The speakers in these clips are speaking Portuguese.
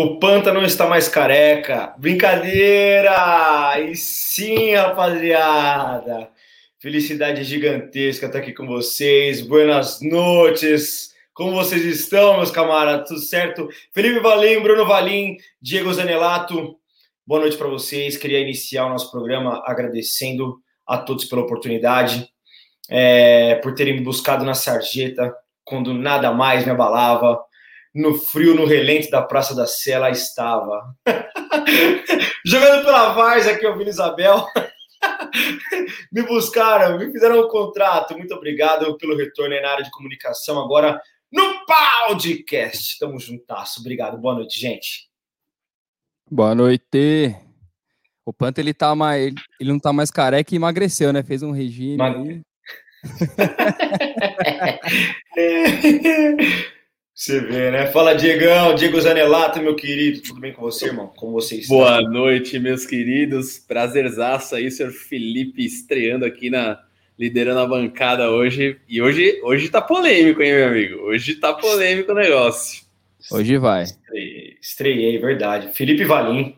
O Panta não está mais careca. Brincadeira! E sim, rapaziada. Felicidade gigantesca estar aqui com vocês. Buenas noites. Como vocês estão, meus camaradas? Tudo certo? Felipe Valim, Bruno Valim, Diego Zanelato. Boa noite para vocês. Queria iniciar o nosso programa agradecendo a todos pela oportunidade, é, por terem me buscado na sarjeta quando nada mais me abalava no frio, no relento da Praça da Sé, lá estava. Jogando pela Várzea aqui, ouvindo Isabel. me buscaram, me fizeram um contrato. Muito obrigado pelo retorno aí na área de comunicação. Agora no podcast. Tamo juntasso. Obrigado. Boa noite, gente. Boa noite. O Panta, ele, tá mais, ele não tá mais careca e emagreceu, né? Fez um regime Mag... Você vê, né? Fala, Diegão, Diego Zanelato, meu querido. Tudo bem com você, irmão? Como você está? Boa noite, meus queridos. Prazerzaço aí, senhor Felipe, estreando aqui na liderando a bancada hoje. E hoje, hoje tá polêmico, hein, meu amigo? Hoje tá polêmico o negócio. Hoje vai. Estreiei, estreiei verdade. Felipe Valim.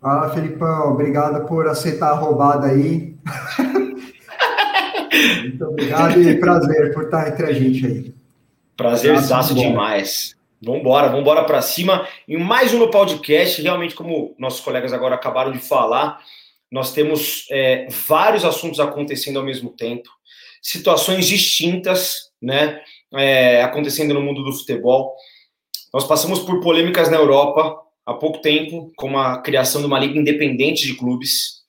Fala, Felipão. Obrigado por aceitar a roubada aí. Muito obrigado e prazer por estar entre a gente aí. Prazerzaço demais. Vambora, vambora para cima. Em mais um no podcast, realmente, como nossos colegas agora acabaram de falar, nós temos é, vários assuntos acontecendo ao mesmo tempo, situações distintas, né, é, acontecendo no mundo do futebol. Nós passamos por polêmicas na Europa há pouco tempo, como a criação de uma liga independente de clubes.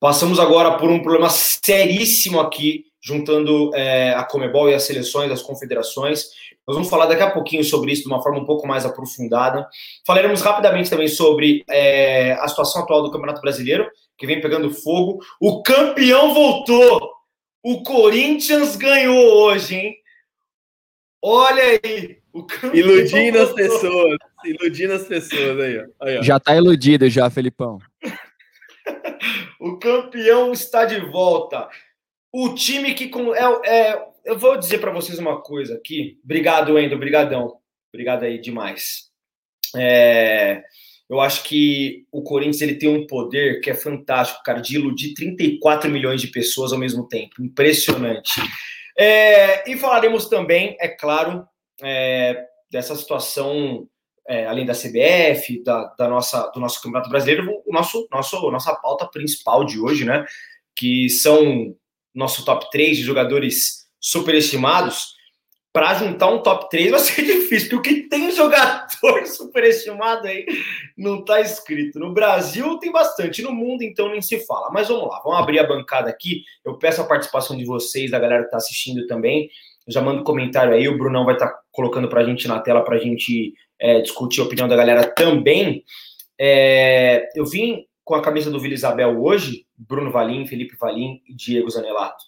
Passamos agora por um problema seríssimo aqui, juntando é, a Comebol e as seleções, as confederações. Nós vamos falar daqui a pouquinho sobre isso de uma forma um pouco mais aprofundada. Falaremos rapidamente também sobre é, a situação atual do Campeonato Brasileiro, que vem pegando fogo. O campeão voltou! O Corinthians ganhou hoje, hein? Olha aí! iludindo voltou. as pessoas, iludindo as pessoas aí, ó. aí ó. Já tá iludido já, Felipão. o campeão está de volta. O time que com, é, é eu vou dizer para vocês uma coisa aqui. Obrigado, Endo, brigadão. Obrigado aí demais. É, eu acho que o Corinthians ele tem um poder que é fantástico, cara, de iludir 34 milhões de pessoas ao mesmo tempo. Impressionante. É, e falaremos também, é claro, é, dessa situação, é, além da CBF, da, da, nossa, do nosso Campeonato Brasileiro, o nosso, nosso, nossa pauta principal de hoje, né? Que são nosso top 3 de jogadores superestimados, para juntar um top 3 vai ser difícil, porque o que tem jogador superestimado aí não está escrito. No Brasil tem bastante, no mundo então nem se fala. Mas vamos lá, vamos abrir a bancada aqui. Eu peço a participação de vocês, da galera que está assistindo também. Eu já mando um comentário aí, o Brunão vai estar tá colocando para a gente na tela para a gente é, discutir a opinião da galera também. É, eu vim com a camisa do Vila Isabel hoje, Bruno Valim, Felipe Valim e Diego Zanelato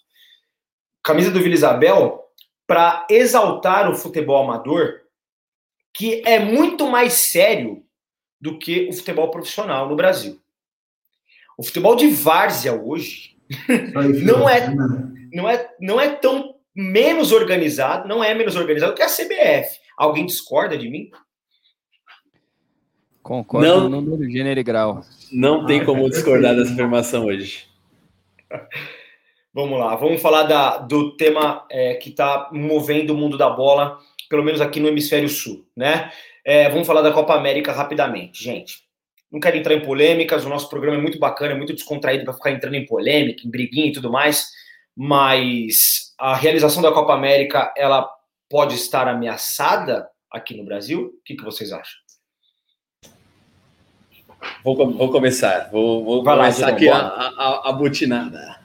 camisa do Vila Isabel para exaltar o futebol amador, que é muito mais sério do que o futebol profissional no Brasil. O futebol de várzea hoje não é, não é, não é tão menos organizado, não é menos organizado que a CBF. Alguém discorda de mim? Concordo não, no número, gênero e grau. Não tem ah, como é discordar dessa afirmação hoje. Vamos lá, vamos falar da, do tema é, que está movendo o mundo da bola, pelo menos aqui no hemisfério sul, né? É, vamos falar da Copa América rapidamente, gente. Não quero entrar em polêmicas, o nosso programa é muito bacana, é muito descontraído para ficar entrando em polêmica, em briguinha e tudo mais, mas a realização da Copa América, ela pode estar ameaçada aqui no Brasil? O que, que vocês acham? Vou, vou começar, vou, vou começar lá, aqui a, a, a butinada.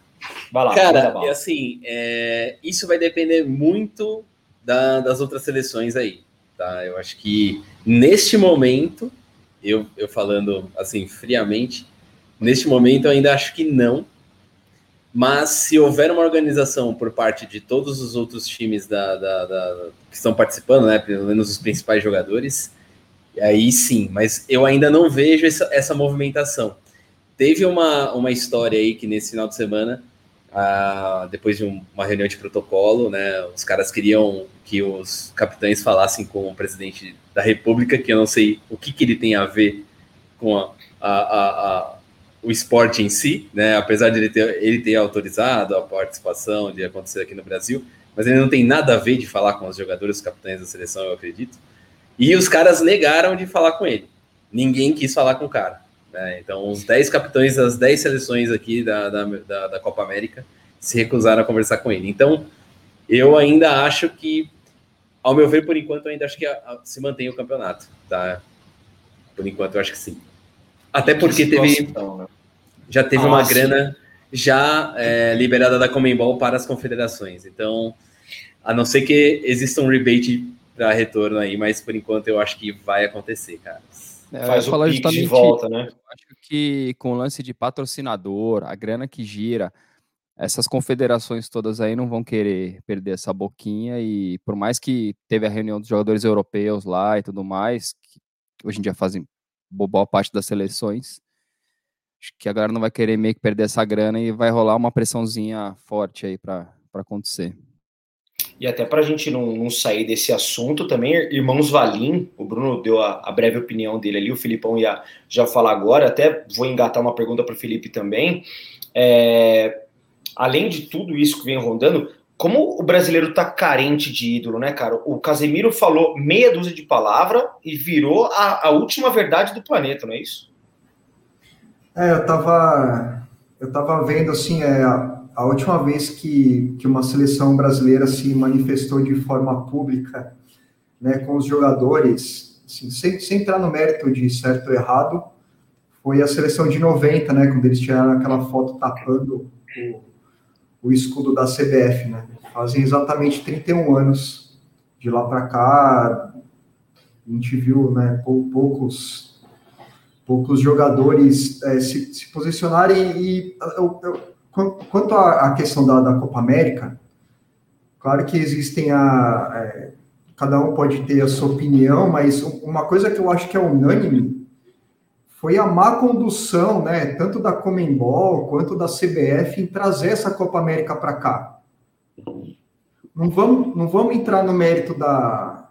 Vai lá, Cara, e assim, é, isso vai depender muito da, das outras seleções aí, tá? Eu acho que neste momento, eu, eu falando assim friamente, neste momento eu ainda acho que não. Mas se houver uma organização por parte de todos os outros times da, da, da que estão participando, né, pelo menos os principais jogadores, aí sim. Mas eu ainda não vejo essa, essa movimentação. Teve uma, uma história aí que nesse final de semana uh, depois de um, uma reunião de protocolo, né? Os caras queriam que os capitães falassem com o presidente da República, que eu não sei o que, que ele tem a ver com a, a, a, o esporte em si, né? Apesar de ele ter, ele ter autorizado a participação de acontecer aqui no Brasil, mas ele não tem nada a ver de falar com os jogadores, os capitães da seleção, eu acredito. E os caras negaram de falar com ele. Ninguém quis falar com o cara. Né? Então, os 10 capitães das 10 seleções aqui da, da, da, da Copa América se recusaram a conversar com ele. Então, eu ainda acho que, ao meu ver, por enquanto, eu ainda acho que a, a, se mantém o campeonato. Tá? Por enquanto, eu acho que sim. Até porque teve, né? já teve ah, uma sim. grana já é, liberada da Comembol para as confederações. Então, a não ser que exista um rebate para retorno aí, mas por enquanto eu acho que vai acontecer, cara. É, Faz o pique de volta, né? Acho que com o lance de patrocinador, a grana que gira, essas confederações todas aí não vão querer perder essa boquinha e por mais que teve a reunião dos jogadores europeus lá e tudo mais, que hoje em dia fazem boa parte das seleções, acho que a galera não vai querer meio que perder essa grana e vai rolar uma pressãozinha forte aí para acontecer. E até para a gente não, não, sair desse assunto também, irmãos Valim, o Bruno deu a, a, breve opinião dele ali, o Filipão ia já falar agora, até vou engatar uma pergunta para o Felipe também. É, além de tudo isso que vem rondando, como o brasileiro tá carente de ídolo, né, cara? O Casemiro falou meia dúzia de palavra e virou a, a última verdade do planeta, não é isso? É, eu tava, eu tava vendo assim, é, a última vez que, que uma seleção brasileira se manifestou de forma pública né, com os jogadores, assim, sem, sem entrar no mérito de certo ou errado, foi a seleção de 90, né, quando eles tiraram aquela foto tapando o, o escudo da CBF. Né? Fazem exatamente 31 anos de lá para cá, a gente viu né, poucos, poucos jogadores é, se, se posicionarem e eu, eu Quanto à questão da, da, Copa América, claro que existem a. É, cada um pode ter a sua opinião, mas uma coisa que eu acho que é unânime foi a má condução, né, tanto da Comembol quanto da CBF em trazer essa Copa América para cá. Não vamos, não vamos entrar no mérito da,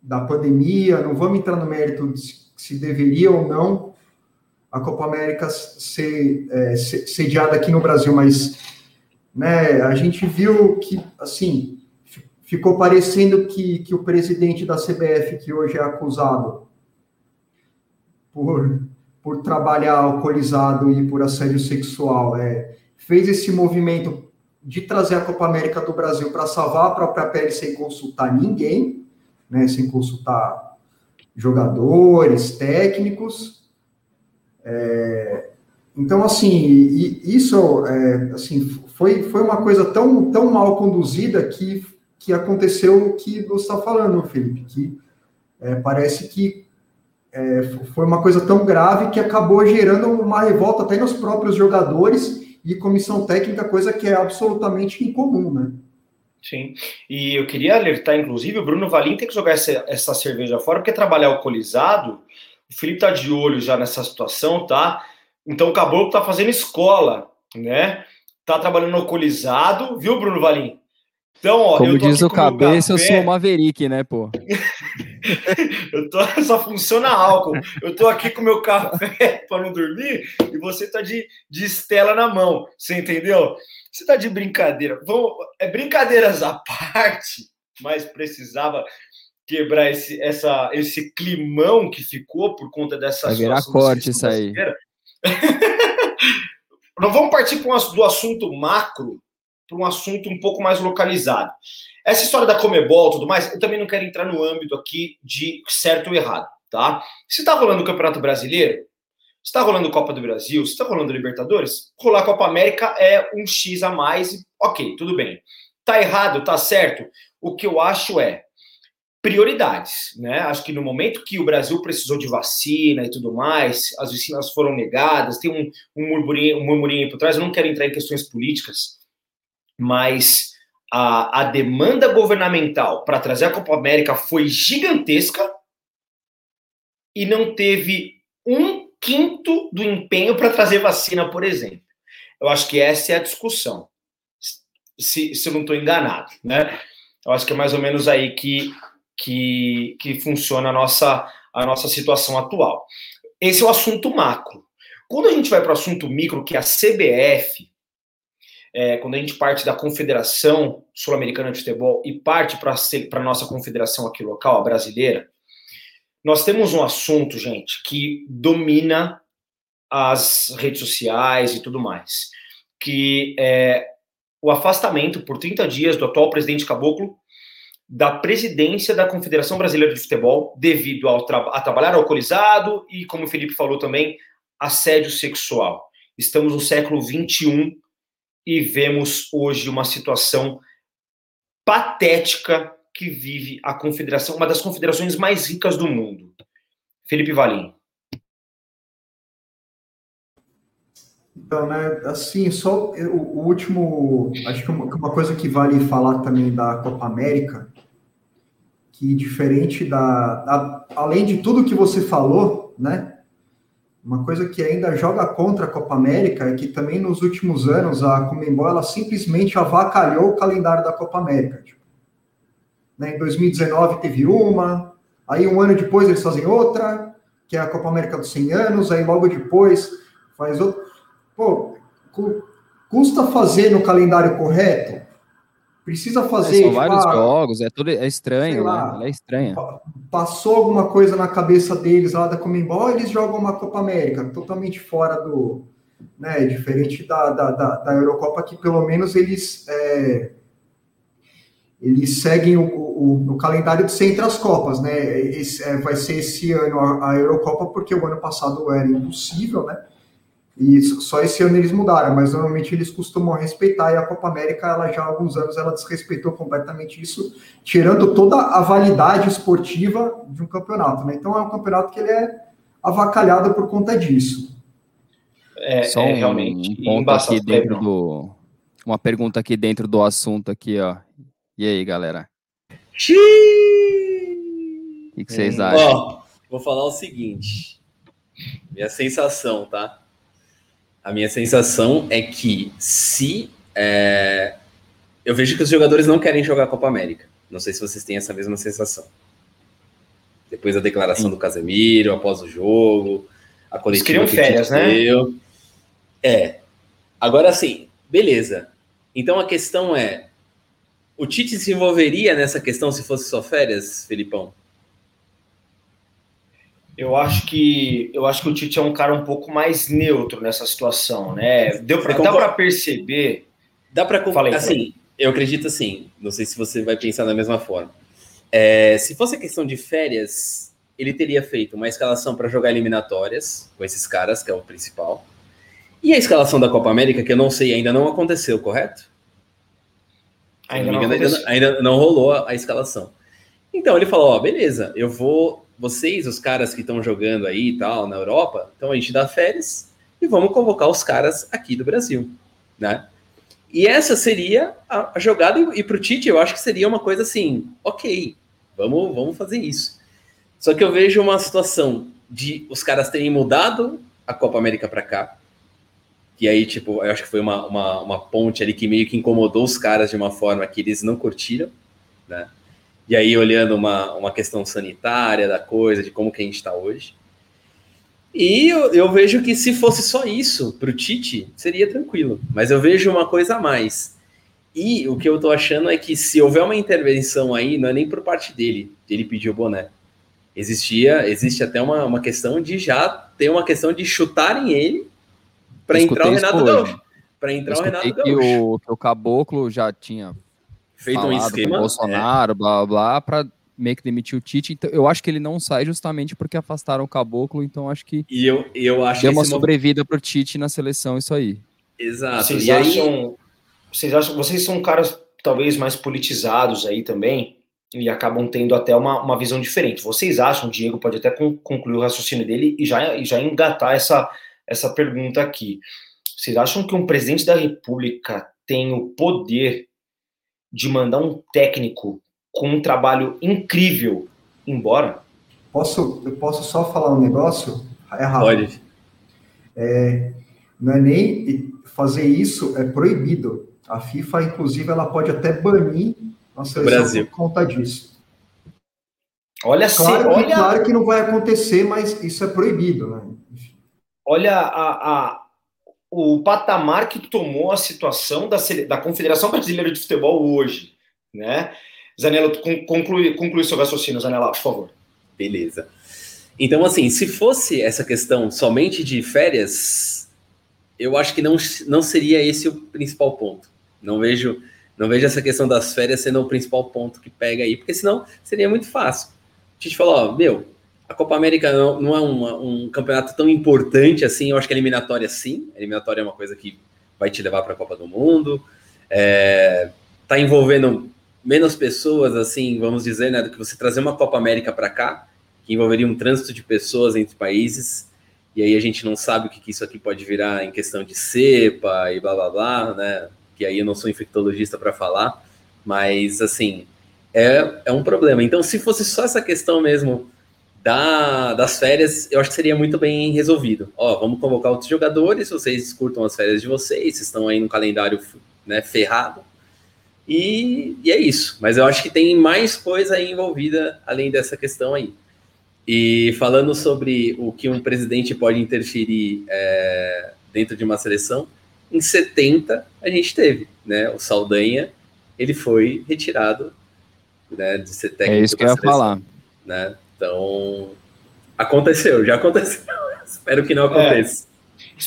da pandemia, não vamos entrar no mérito de se deveria ou não a Copa América ser, é, sediada aqui no Brasil, mas né, a gente viu que, assim, ficou parecendo que, que o presidente da CBF, que hoje é acusado por, por trabalhar alcoolizado e por assédio sexual, é, fez esse movimento de trazer a Copa América do Brasil para salvar a própria pele sem consultar ninguém, né, sem consultar jogadores, técnicos, é, então, assim, isso é, assim, foi, foi uma coisa tão, tão mal conduzida que, que aconteceu o que você está falando, Felipe, que é, parece que é, foi uma coisa tão grave que acabou gerando uma revolta até nos próprios jogadores e comissão técnica, coisa que é absolutamente incomum, né? Sim, e eu queria alertar, inclusive, o Bruno Valim tem que jogar essa, essa cerveja fora, porque trabalhar alcoolizado o Felipe tá de olho já nessa situação, tá? Então o Caboclo tá fazendo escola, né? Tá trabalhando alcoolizado, viu, Bruno Valim? Então, ó, Como diz o cabeça, eu sou o Maverick, né, pô? eu tô, só funciona álcool. Eu tô aqui com meu café para não dormir e você tá de, de estela na mão. Você entendeu? Você tá de brincadeira. Vamos, é brincadeiras à parte, mas precisava quebrar esse, essa, esse climão que ficou por conta dessa Vai virar corte isso aí. Nós vamos partir um, do assunto macro para um assunto um pouco mais localizado. Essa história da Comebol e tudo mais, eu também não quero entrar no âmbito aqui de certo ou errado, tá? Se está rolando o Campeonato Brasileiro, se está rolando Copa do Brasil, se está rolando Libertadores, rolar Copa América é um X a mais, ok, tudo bem. Tá errado, tá certo? O que eu acho é, prioridades, né? Acho que no momento que o Brasil precisou de vacina e tudo mais, as vacinas foram negadas, tem um, um, murmurinho, um murmurinho aí por trás, eu não quero entrar em questões políticas, mas a, a demanda governamental para trazer a Copa América foi gigantesca e não teve um quinto do empenho para trazer vacina, por exemplo. Eu acho que essa é a discussão, se, se eu não estou enganado, né? Eu acho que é mais ou menos aí que, que, que funciona a nossa, a nossa situação atual. Esse é o assunto macro. Quando a gente vai para o assunto micro, que é a CBF, é, quando a gente parte da Confederação Sul-Americana de Futebol e parte para a nossa confederação aqui local, a brasileira, nós temos um assunto, gente, que domina as redes sociais e tudo mais, que é o afastamento por 30 dias do atual presidente Caboclo da presidência da Confederação Brasileira de Futebol devido ao tra a trabalhar alcoolizado e, como o Felipe falou também, assédio sexual. Estamos no século 21 e vemos hoje uma situação patética que vive a confederação, uma das confederações mais ricas do mundo. Felipe Valim. Então, né, assim, só o, último, acho que uma, coisa que vale falar também da Copa América, que diferente da, da, além de tudo que você falou, né, uma coisa que ainda joga contra a Copa América é que também nos últimos anos a Comembol ela simplesmente avacalhou o calendário da Copa América. Tipo, né, em 2019 teve uma, aí um ano depois eles fazem outra, que é a Copa América dos 100 anos, aí logo depois faz outra. Pô, custa fazer no calendário correto? Precisa fazer. É, são tipo, vários ah, jogos, é tudo é estranho, lá, né? é estranha. Passou alguma coisa na cabeça deles lá da Comembol, eles jogam uma Copa América, totalmente fora do. Né, diferente da, da, da, da Eurocopa, que pelo menos eles. É, eles seguem o, o, o, calendário de sempre as Copas, né? Esse, é, vai ser esse ano a, a Eurocopa, porque o ano passado era impossível, né? E só esse ano eles mudaram, mas normalmente eles costumam respeitar, e a Copa América, ela já há alguns anos, ela desrespeitou completamente isso, tirando toda a validade esportiva de um campeonato, né? Então é um campeonato que ele é avacalhado por conta disso. É, Só é, realmente um ponto aqui dentro do... Uma pergunta aqui dentro do assunto aqui, ó. E aí, galera? Xiii! O que, que vocês hum. acham? Ó, vou falar o seguinte. Minha sensação, tá? A minha sensação é que se. É, eu vejo que os jogadores não querem jogar a Copa América. Não sei se vocês têm essa mesma sensação. Depois da declaração Sim. do Casemiro, após o jogo, a coletiva Eles queriam férias, né? Deu. É. Agora sim, beleza. Então a questão é: o Tite se envolveria nessa questão se fosse só férias, Felipão? Eu acho que eu acho que o Tite é um cara um pouco mais neutro nessa situação, né? Deu para dá para perceber. Dá para falar assim. Eu acredito assim. Não sei se você vai pensar da mesma forma. É, se fosse questão de férias, ele teria feito uma escalação para jogar eliminatórias com esses caras, que é o principal. E a escalação da Copa América, que eu não sei, ainda não aconteceu, correto? Ainda não, ainda, ainda não rolou a, a escalação. Então ele falou: ó, beleza, eu vou vocês, os caras que estão jogando aí e tal na Europa, então a gente dá férias e vamos convocar os caras aqui do Brasil, né? E essa seria a, jogada, e, e para o Tite eu acho que seria uma coisa assim, ok, vamos, vamos fazer isso. Só que eu vejo uma situação de os caras terem mudado a Copa América para cá, que aí, tipo, eu acho que foi uma, uma, uma ponte ali que meio que incomodou os caras de uma forma que eles não curtiram, né? E aí, olhando uma, uma questão sanitária da coisa, de como que a gente está hoje. E eu, eu, vejo que se fosse só isso para o Tite, seria tranquilo. Mas eu vejo uma coisa a mais. E o que eu estou achando é que se houver uma intervenção aí, não é nem por parte dele, de ele pedir o boné. Existia, existe até uma, uma questão de já ter uma questão de chutarem ele para entrar o Renato Gaúcho. Para entrar o Renato Gaúcho. Que o, que o Caboclo já tinha feito um esquema. Bolsonaro, é. blá blá, para meio que demitir o Tite. Então, eu acho que ele não sai justamente porque afastaram o Caboclo, então acho que. E eu, eu acho deu uma sobrevida para o Tite na seleção, isso aí. Exato. Vocês e acham, aí... vocês acham. Vocês são caras talvez mais politizados aí também. E acabam tendo até uma, uma visão diferente. Vocês acham, o Diego pode até concluir o raciocínio dele e já, e já engatar essa, essa pergunta aqui. Vocês acham que um presidente da República tem o poder de mandar um técnico com um trabalho incrível embora? Posso, eu posso só falar um negócio? É rápido. Pode. É, não é nem fazer isso, é proibido. A FIFA, inclusive, ela pode até banir a seleção Brasil. por conta disso. Olha claro, olha... claro que não vai acontecer, mas isso é proibido, né? Olha a, a, o patamar que tomou a situação da, da Confederação Brasileira de Futebol hoje, né? Zanella, conclui, conclui seu raciocínio, Zanella, por favor. Beleza. Então, assim, se fosse essa questão somente de férias, eu acho que não, não seria esse o principal ponto. Não vejo, não vejo essa questão das férias sendo o principal ponto que pega aí, porque senão seria muito fácil. A gente falou, ó, meu, a Copa América não, é uma, um campeonato tão importante assim, eu acho que a eliminatória sim, a eliminatória é uma coisa que vai te levar para a Copa do Mundo, é, tá envolvendo menos pessoas, assim, vamos dizer, né, do que você trazer uma Copa América para cá, que envolveria um trânsito de pessoas entre países, e aí a gente não sabe o que, que isso aqui pode virar em questão de cepa e blá blá blá, né, que aí eu não sou infectologista para falar, mas, assim, é, é um problema. Então, se fosse só essa questão mesmo da, das férias, eu acho que seria muito bem resolvido. Ó, vamos convocar outros jogadores, vocês curtam as férias de vocês, vocês estão aí no calendário né, ferrado. E, e, é isso. Mas eu acho que tem mais coisa aí envolvida além dessa questão aí. E falando sobre o que um presidente pode interferir é, dentro de uma seleção, em 70 a gente teve, né? O Saldanha, ele foi retirado né, de ser técnico. É isso que eu ia falar. Né? Então, aconteceu, já aconteceu. Espero que não aconteça.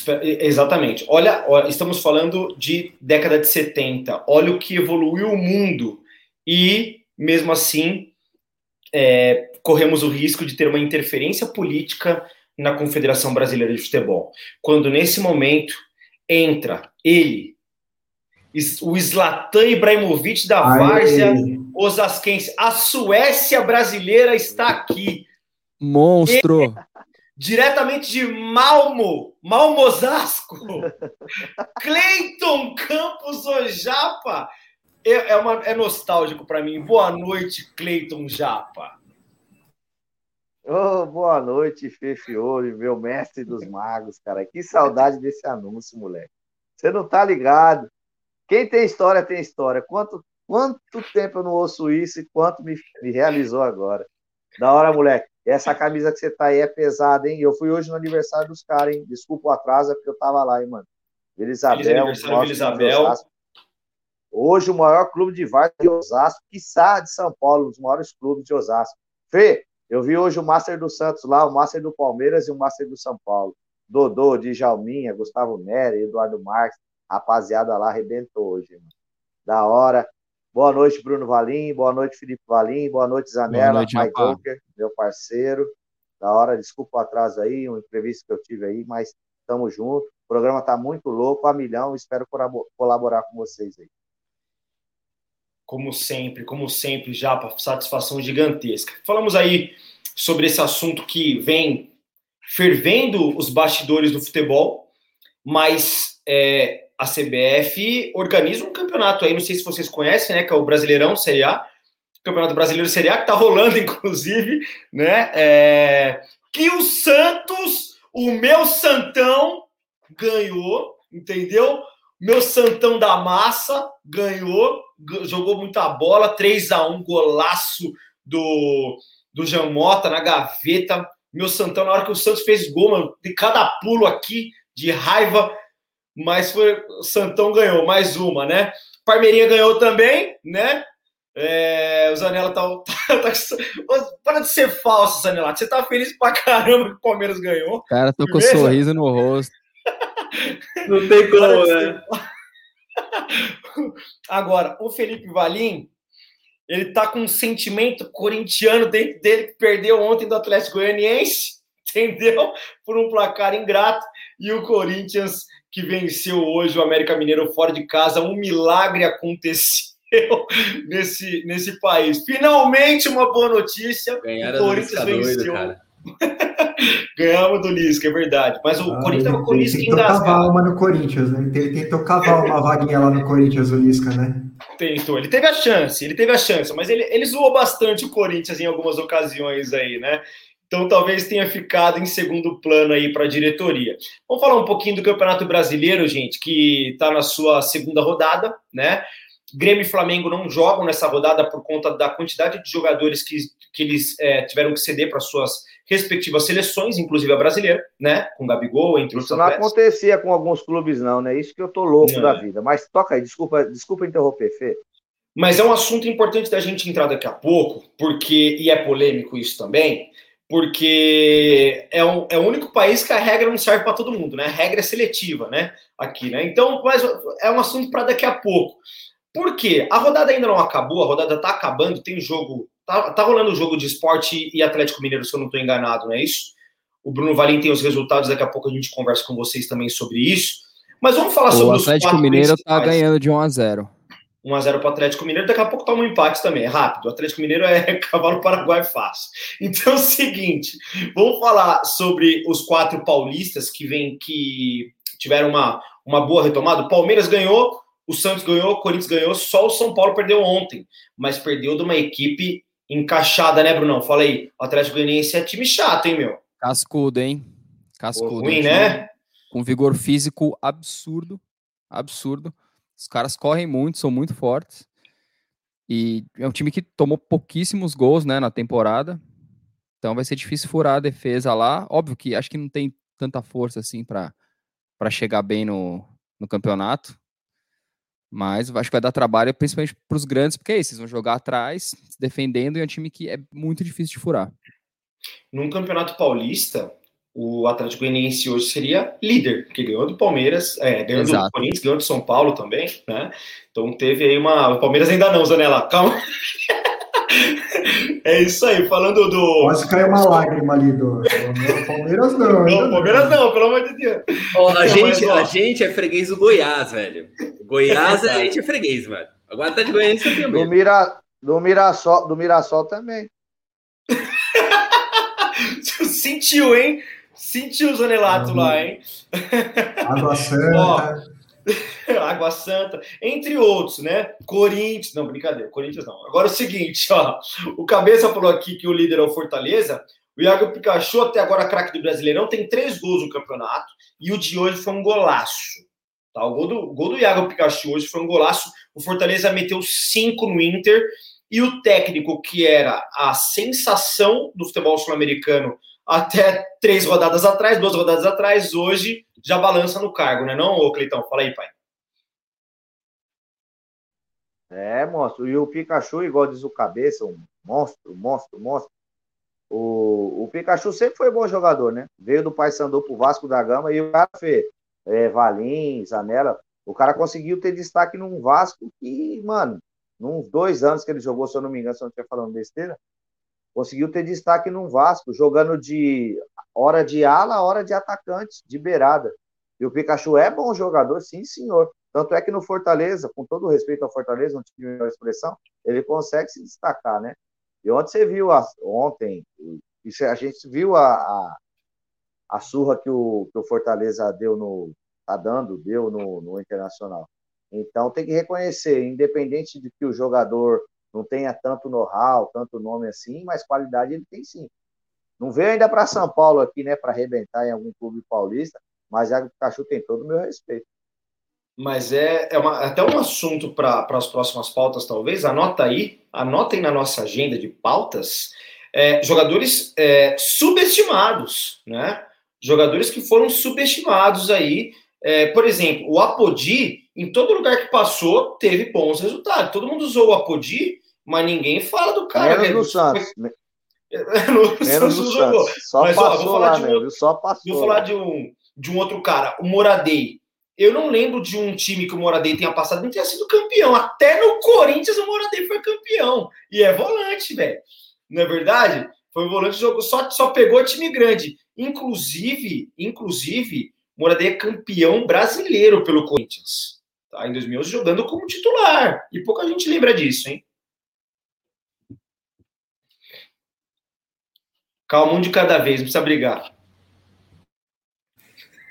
É, exatamente. Olha, olha, estamos falando de década de 70. Olha o que evoluiu o mundo. E, mesmo assim, é, corremos o risco de ter uma interferência política na Confederação Brasileira de Futebol. Quando, nesse momento, entra ele, o Zlatan Ibrahimovic da Várzea Osasquense. A Suécia brasileira está aqui. Monstro! E, diretamente de Malmo, Malmo Osasco. Cleiton Campos Ojapa. É, é, uma, é nostálgico para mim. Boa noite, Cleiton Japa. Oh, boa noite, Fefiori, meu mestre dos magos, cara. Que saudade desse anúncio, moleque. Você não tá ligado. Quem tem história, tem história. Quanto, quanto tempo eu não ouço isso e quanto me, me realizou agora. Da hora, moleque. Essa camisa que você tá aí é pesada, hein? Eu fui hoje no aniversário dos caras, hein? Desculpa o atraso, é porque eu tava lá, hein, mano. Vila Isabel. Vila Isabel. Hoje o maior clube de Vargas de Osasco, quiçá de São Paulo, um dos maiores clubes de Osasco. Fê, eu vi hoje o Master do Santos lá, o Master do Palmeiras e o Master do São Paulo. Dodô, Djalminha, Gustavo Nery, Eduardo Marques, rapaziada lá arrebentou hoje, mano. Da hora. Boa noite, Bruno Valim. Boa noite, Felipe Valim. Boa noite, Zanella, Boa noite, Walker, meu parceiro. Da hora, desculpa o atraso aí, um imprevisto que eu tive aí, mas estamos juntos. O programa está muito louco, a milhão. Espero colaborar com vocês aí. Como sempre, como sempre, já satisfação gigantesca. Falamos aí sobre esse assunto que vem fervendo os bastidores do futebol, mas é, a CBF organiza um campeonato aí, não sei se vocês conhecem, né, que é o Brasileirão Série A, Campeonato Brasileiro Série A, que tá rolando, inclusive, né, é, que o Santos, o meu Santão, ganhou, entendeu? Meu Santão da Massa ganhou, jogou muita bola, 3 a 1 golaço do, do Jean Mota na gaveta. Meu Santão, na hora que o Santos fez gol, mano, de cada pulo aqui, de raiva, mas foi o Santão ganhou mais uma, né? Parmeirinha ganhou também, né? É, o Zanella tá, tá, tá, Para de ser falso, Zanella. Você tá feliz pra caramba que o Palmeiras ganhou. Cara, tô com um sorriso no rosto. Não tem como, né? Agora, o Felipe Valim, ele tá com um sentimento corintiano dentro dele que perdeu ontem do Atlético Goianiense, entendeu? Por um placar ingrato. E o Corinthians que venceu hoje o América Mineiro fora de casa. Um milagre aconteceu nesse, nesse país. Finalmente uma boa notícia. Ganharam o Corinthians venceu. Doido, Ganhamos do Lisca, é verdade. Mas o ah, Corinthians estava com o Lisca engasgado. Ele tentou cavar uma no Corinthians, né? Ele tentou cavar uma vaguinha lá no Corinthians, o Lisca, né? Tentou. Ele teve a chance, ele teve a chance, mas ele, ele zoou bastante o Corinthians em algumas ocasiões aí, né? Então talvez tenha ficado em segundo plano aí para a diretoria. Vamos falar um pouquinho do Campeonato Brasileiro, gente, que está na sua segunda rodada, né? Grêmio e Flamengo não jogam nessa rodada por conta da quantidade de jogadores que, que eles é, tiveram que ceder para suas respectivas seleções, inclusive a brasileira, né? Com Gabigol, entre Isso não acontecia com alguns clubes, não, né? Isso que eu tô louco não. da vida. Mas toca aí, desculpa, desculpa interromper, Fê. Mas é um assunto importante da gente entrar daqui a pouco, porque, e é polêmico isso também, porque é, um, é o único país que a regra não serve para todo mundo, né? A regra é seletiva, né? Aqui, né? Então, mas é um assunto para daqui a pouco. Por quê? A rodada ainda não acabou, a rodada tá acabando, tem jogo. Tá, tá rolando o jogo de esporte e Atlético Mineiro, se eu não estou enganado, não é isso? O Bruno Valim tem os resultados, daqui a pouco a gente conversa com vocês também sobre isso. Mas vamos falar o sobre os Atlético Mineiro tá ganhando de 1 a 0 1 a 0 para o Atlético Mineiro, daqui a pouco toma um empate também, é rápido. O Atlético Mineiro é cavalo paraguai fácil. Então é o seguinte, vamos falar sobre os quatro paulistas que vem que tiveram uma, uma boa retomada. O Palmeiras ganhou, o Santos ganhou, o Corinthians ganhou, só o São Paulo perdeu ontem, mas perdeu de uma equipe encaixada, né, Brunão? Fala aí, o Atlético Goianiense é time chato, hein, meu? Cascudo, hein? Cascudo. Pô, ruim, né? Com vigor físico absurdo, absurdo. Os caras correm muito, são muito fortes. E é um time que tomou pouquíssimos gols, né, na temporada. Então vai ser difícil furar a defesa lá. Óbvio que acho que não tem tanta força assim para chegar bem no, no campeonato. Mas acho que vai dar trabalho, principalmente para os grandes, porque é isso, eles vão jogar atrás, se defendendo, e é um time que é muito difícil de furar. Num campeonato paulista, o Atlético Goianiense hoje seria líder, porque ganhou do Palmeiras, é, ganhou Exato. do Corinthians, ganhou do São Paulo também, né? Então teve aí uma. O Palmeiras ainda não, Zanella, calma. é isso aí, falando do. Quase caiu uma lágrima ali do. Palmeiras não. Não, Palmeiras não, pelo amor de Deus. Oh, a, gente, a gente é freguês do Goiás, velho. Goiás a gente é freguês, velho. Agora tá de Goiânia também. Do, Mira, do, Mirassol, do Mirassol também. Sentiu, hein? Sentiu o Zanelato uhum. lá, hein? Água Santa. Água Santa, entre outros, né? Corinthians, não, brincadeira, Corinthians não. Agora é o seguinte, ó, o Cabeça falou aqui que o líder é o Fortaleza, o Iago Pikachu, até agora craque do Brasileirão, tem três gols no campeonato, e o de hoje foi um golaço. Tá? O, gol do, o gol do Iago Pikachu hoje foi um golaço, o Fortaleza meteu cinco no Inter, e o técnico que era a sensação do futebol sul-americano até três rodadas atrás, duas rodadas atrás, hoje já balança no cargo, né? Não, ô Cleitão? Fala aí, pai. É, monstro. E o Pikachu, igual diz o Cabeça, um monstro, monstro, monstro. O, o Pikachu sempre foi bom jogador, né? Veio do Paysandu pro Vasco da Gama e o cara fez é, Valim, Zanella. O cara conseguiu ter destaque num Vasco que, mano, nos dois anos que ele jogou, se eu não me engano, se eu não estiver falando besteira, conseguiu ter destaque no Vasco, jogando de hora de ala, hora de atacante, de beirada. E o Pikachu é bom jogador, sim, senhor. Tanto é que no Fortaleza, com todo respeito ao Fortaleza, não tive melhor expressão, ele consegue se destacar, né? E ontem você viu, a, ontem, a gente viu a, a, a surra que o, que o Fortaleza deu no, tá dando, deu no, no Internacional. Então tem que reconhecer, independente de que o jogador não tenha tanto know-how, tanto nome assim, mas qualidade ele tem sim. Não veio ainda para São Paulo aqui, né, para arrebentar em algum clube paulista, mas o Pikachu tem todo o meu respeito. Mas é, é uma, até um assunto para as próximas pautas, talvez. Anota aí, anotem na nossa agenda de pautas é, jogadores é, subestimados, né? Jogadores que foram subestimados aí. É, por exemplo, o Apodi, em todo lugar que passou, teve bons resultados. Todo mundo usou o Apodi mas ninguém fala do cara. Menos no Santos. Menos no Santos. Só mas, passou ó, lá, né? Só passou. Vou falar de um, de um outro cara, o Moradei. Eu não lembro de um time que o Moradei tenha passado, não tenha sido campeão. Até no Corinthians o Moradei foi campeão. E é volante, velho. Não é verdade? Foi volante, jogou, só, só pegou time grande. Inclusive, inclusive, Moradei é campeão brasileiro pelo Corinthians. Tá? Em 2011, jogando como titular. E pouca gente lembra disso, hein? Calma, um de cada vez, não precisa brigar.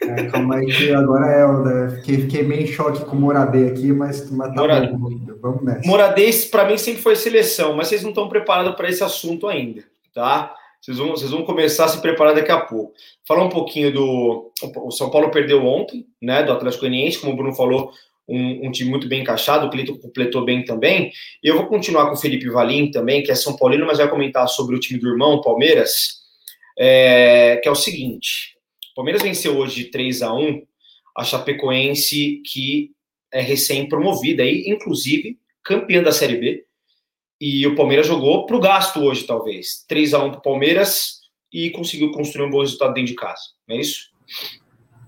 É, calma aí que agora é, né? fiquei, fiquei meio em choque com o Moradei aqui, mas, mas tá Morade... bom, vamos nessa. Moradei, para mim, sempre foi seleção, mas vocês não estão preparados para esse assunto ainda, tá? Vocês vão, vocês vão começar a se preparar daqui a pouco. Falar um pouquinho do. O São Paulo perdeu ontem, né? Do Atlético Goianiense, como o Bruno falou, um, um, time muito bem encaixado, o Cleiton completou bem também. Eu vou continuar com o Felipe Valim também, que é São Paulino, mas vai comentar sobre o time do irmão, Palmeiras, é, que é o seguinte: o Palmeiras venceu hoje de 3 a 1 a Chapecoense, que é recém-promovida, inclusive campeã da Série B. E o Palmeiras jogou para o gasto hoje, talvez. 3 a 1 para o Palmeiras e conseguiu construir um bom resultado dentro de casa. Não é isso?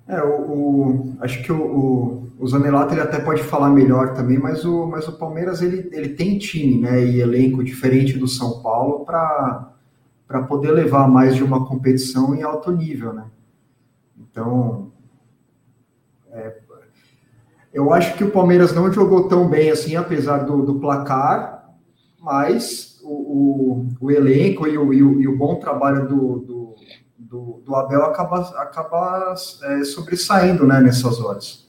É, o, o acho que o, o, o Zanelato ele até pode falar melhor também, mas o, mas o Palmeiras ele, ele tem time né, e elenco diferente do São Paulo para poder levar mais de uma competição em alto nível. Né? Então, é, eu acho que o Palmeiras não jogou tão bem assim, apesar do, do placar, mas o, o, o elenco e o, e o, e o, bom trabalho do, do, do, do Abel acaba, acaba é, sobressaindo né, nessas horas.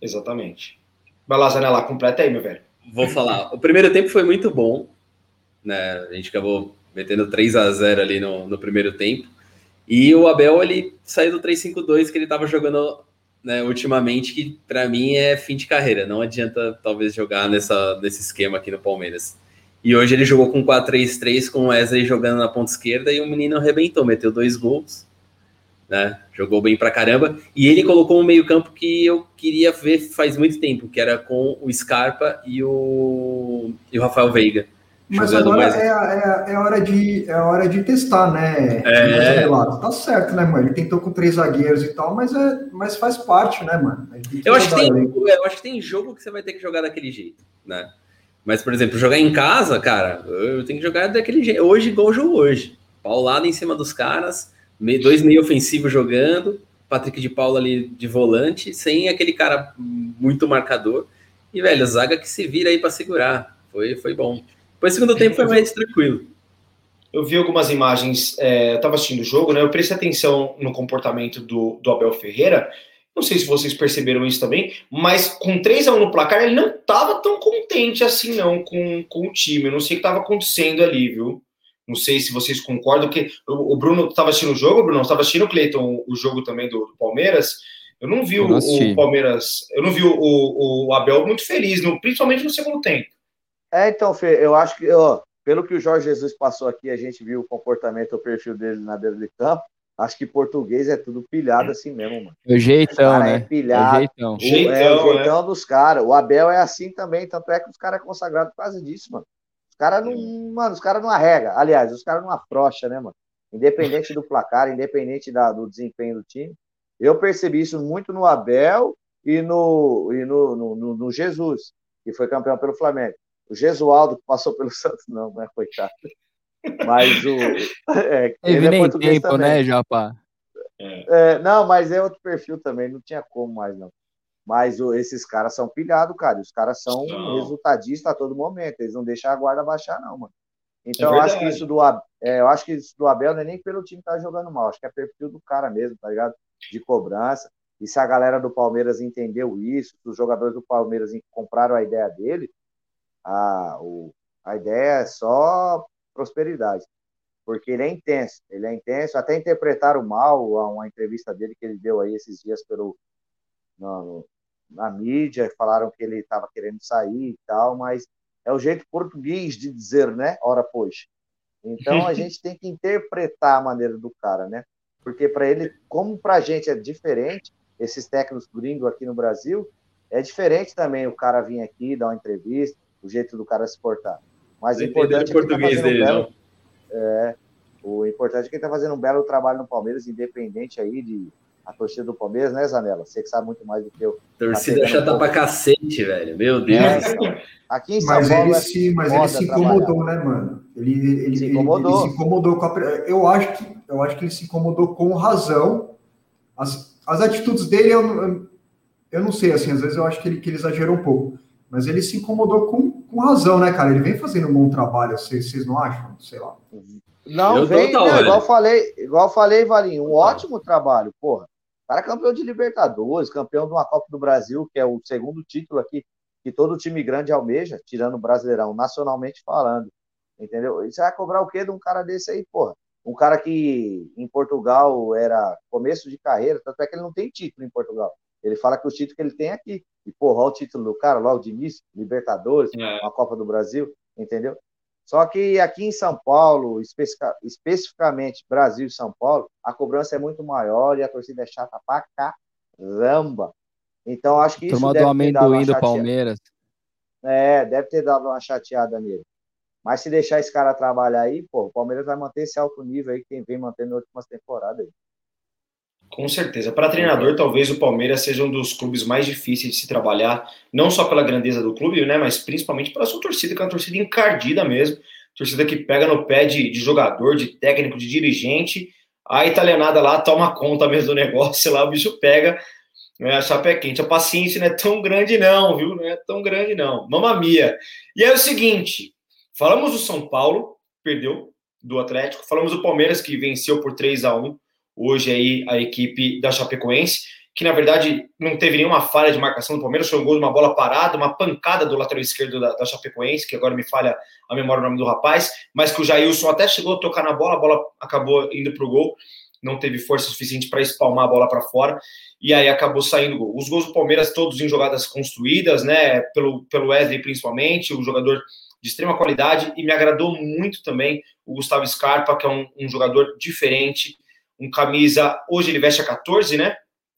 Exatamente. Vai lá, Zanella, completa aí, meu velho. Vou falar. O primeiro tempo foi muito bom. Né? A gente acabou metendo 3 a 0 ali no, no primeiro tempo. E o Abel, ele saiu do 3-5-2 que ele estava jogando né, ultimamente, que para mim é fim de carreira. Não adianta, talvez, jogar nessa, nesse esquema aqui no Palmeiras. E hoje ele jogou com 4-3-3, com o Wesley jogando na ponta esquerda, e o menino arrebentou, meteu dois gols. Né? Jogou bem pra caramba. E ele colocou um meio-campo que eu queria ver faz muito tempo, que era com o Scarpa e o, e o Rafael Veiga. Mas agora mais... é, é, é, hora de, é hora de testar, né? É. Tá certo, né, mano? Ele tentou com três zagueiros e tal, mas, é, mas faz parte, né, mano? Eu acho, que tem, eu acho que tem jogo que você vai ter que jogar daquele jeito, né? Mas, por exemplo, jogar em casa, cara, eu tenho que jogar daquele jeito. Hoje, igual o jogo hoje. Paulado em cima dos caras, dois meio ofensivos jogando, Patrick de Paula ali de volante, sem aquele cara muito marcador. E, velho, zaga que se vira aí para segurar. Foi, foi bom. Depois, segundo tempo, foi mais tranquilo. Eu vi algumas imagens, é, eu estava assistindo o jogo, né? Eu prestei atenção no comportamento do, do Abel Ferreira. Não sei se vocês perceberam isso também, mas com 3 a 1 no placar, ele não estava tão contente assim, não, com, com o time. Eu não sei o que estava acontecendo ali, viu? Não sei se vocês concordam, que o, o Bruno estava assistindo o jogo, Bruno, estava assistindo o Cleiton, o jogo também do, do Palmeiras. Eu não vi o, o, Palmeiras, eu não vi o, o, Abel muito feliz, no, principalmente no segundo tempo. É, então, Fê, eu acho que, ó, pelo que o Jorge Jesus passou aqui, a gente viu o comportamento, o perfil dele na beira de campo. Acho que português é tudo pilhado assim mesmo, mano. O jeitão, né? É pilhado. O jeitão. O, jeitão, é, o jeitão né? dos caras. O Abel é assim também, tanto é que os caras é consagrado por causa disso, mano. Os caras não, mano, os caras não arrega. Aliás, os caras não afrouxa, né, mano? Independente do placar, independente da, do desempenho do time. Eu percebi isso muito no Abel e no, e no, no, no, no Jesus, que foi campeão pelo Flamengo. O Gesualdo, que passou pelo Santos, não, né, coitado. Mas o. É, ele é nem tempo, também. né, Japa? É, não, mas é outro perfil também, não tinha como mais, não. Mas o, esses caras são pilhados, cara. Os caras são não. resultadistas a todo momento. Eles não deixam a guarda baixar, não, mano. Então, é eu acho que isso do é, eu acho que isso do Abel não é nem pelo time que tá jogando mal, acho que é perfil do cara mesmo, tá ligado? De cobrança. E se a galera do Palmeiras entendeu isso, os jogadores do Palmeiras compraram a ideia dele, a, o, a ideia é só prosperidade, porque ele é intenso, ele é intenso, até interpretaram mal uma entrevista dele que ele deu aí esses dias pelo, na, na mídia, falaram que ele estava querendo sair e tal, mas é o jeito português de dizer, né? Ora, pois. Então a gente tem que interpretar a maneira do cara, né? Porque para ele, como para a gente é diferente, esses técnicos gringos aqui no Brasil, é diferente também o cara vir aqui dar uma entrevista, o jeito do cara se portar. Mas o importante é que português tá dele, um belo, é, o importante é que ele está fazendo um belo trabalho no Palmeiras, independente aí de a torcida do Palmeiras, né, Zanella? Você que sabe muito mais do que eu. Torcida chata um pra cacete, velho. Meu Deus. É, aqui em São mas Paulo. Ele é se, mas ele se incomodou, trabalhar. né, mano? Ele, ele, se incomodou. Ele, ele, se incomodou com a. Eu acho, que, eu acho que ele se incomodou com razão. As, as atitudes dele, eu, eu não sei, assim, às vezes eu acho que ele, que ele exagerou um pouco. Mas ele se incomodou com, com razão, né, cara? Ele vem fazendo um bom trabalho, vocês, vocês não acham? Sei lá. Não, eu vem, total, né, igual falei, igual falei, Valinho, um ótimo trabalho, porra. O cara é campeão de Libertadores, campeão de uma Copa do Brasil, que é o segundo título aqui que todo time grande almeja, tirando o Brasileirão, nacionalmente falando. Entendeu? E você vai cobrar o quê de um cara desse aí, porra? Um cara que em Portugal era começo de carreira, tanto é que ele não tem título em Portugal. Ele fala que o título que ele tem é aqui. E, porra, olha o título do cara logo de início, Libertadores, é. a Copa do Brasil, entendeu? Só que aqui em São Paulo, especificamente Brasil e São Paulo, a cobrança é muito maior e a torcida é chata pra caramba. Então, acho que isso Turma deve do amendoim do Palmeiras. É, deve ter dado uma chateada nele. Mas se deixar esse cara trabalhar aí, pô, o Palmeiras vai manter esse alto nível aí que vem mantendo nas últimas temporadas aí. Com certeza. Para treinador, talvez o Palmeiras seja um dos clubes mais difíceis de se trabalhar, não só pela grandeza do clube, né, mas principalmente pela sua torcida, que é uma torcida encardida mesmo, torcida que pega no pé de, de jogador, de técnico, de dirigente. A italianada lá toma conta mesmo do negócio, lá o bicho pega, né, a chapa é quente. A paciência não é tão grande, não, viu? Não é tão grande, não. Mamamia. E é o seguinte: Falamos do São Paulo, perdeu do Atlético. Falamos do Palmeiras, que venceu por 3 a 1 hoje aí a equipe da Chapecoense, que na verdade não teve nenhuma falha de marcação do Palmeiras, foi um gol de uma bola parada, uma pancada do lateral esquerdo da, da Chapecoense, que agora me falha a memória do nome do rapaz, mas que o Jailson até chegou a tocar na bola, a bola acabou indo para o gol, não teve força suficiente para espalmar a bola para fora, e aí acabou saindo o gol. Os gols do Palmeiras todos em jogadas construídas, né, pelo, pelo Wesley principalmente, o jogador de extrema qualidade e me agradou muito também o Gustavo Scarpa, que é um, um jogador diferente, um camisa, hoje ele veste a 14, né?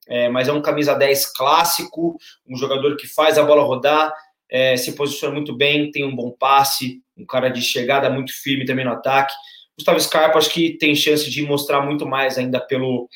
É, mas é um camisa 10 clássico, um jogador que faz a bola rodar, é, se posiciona muito bem, tem um bom passe, um cara de chegada muito firme também no ataque. Gustavo Scarpa acho que tem chance de mostrar muito mais ainda pelo,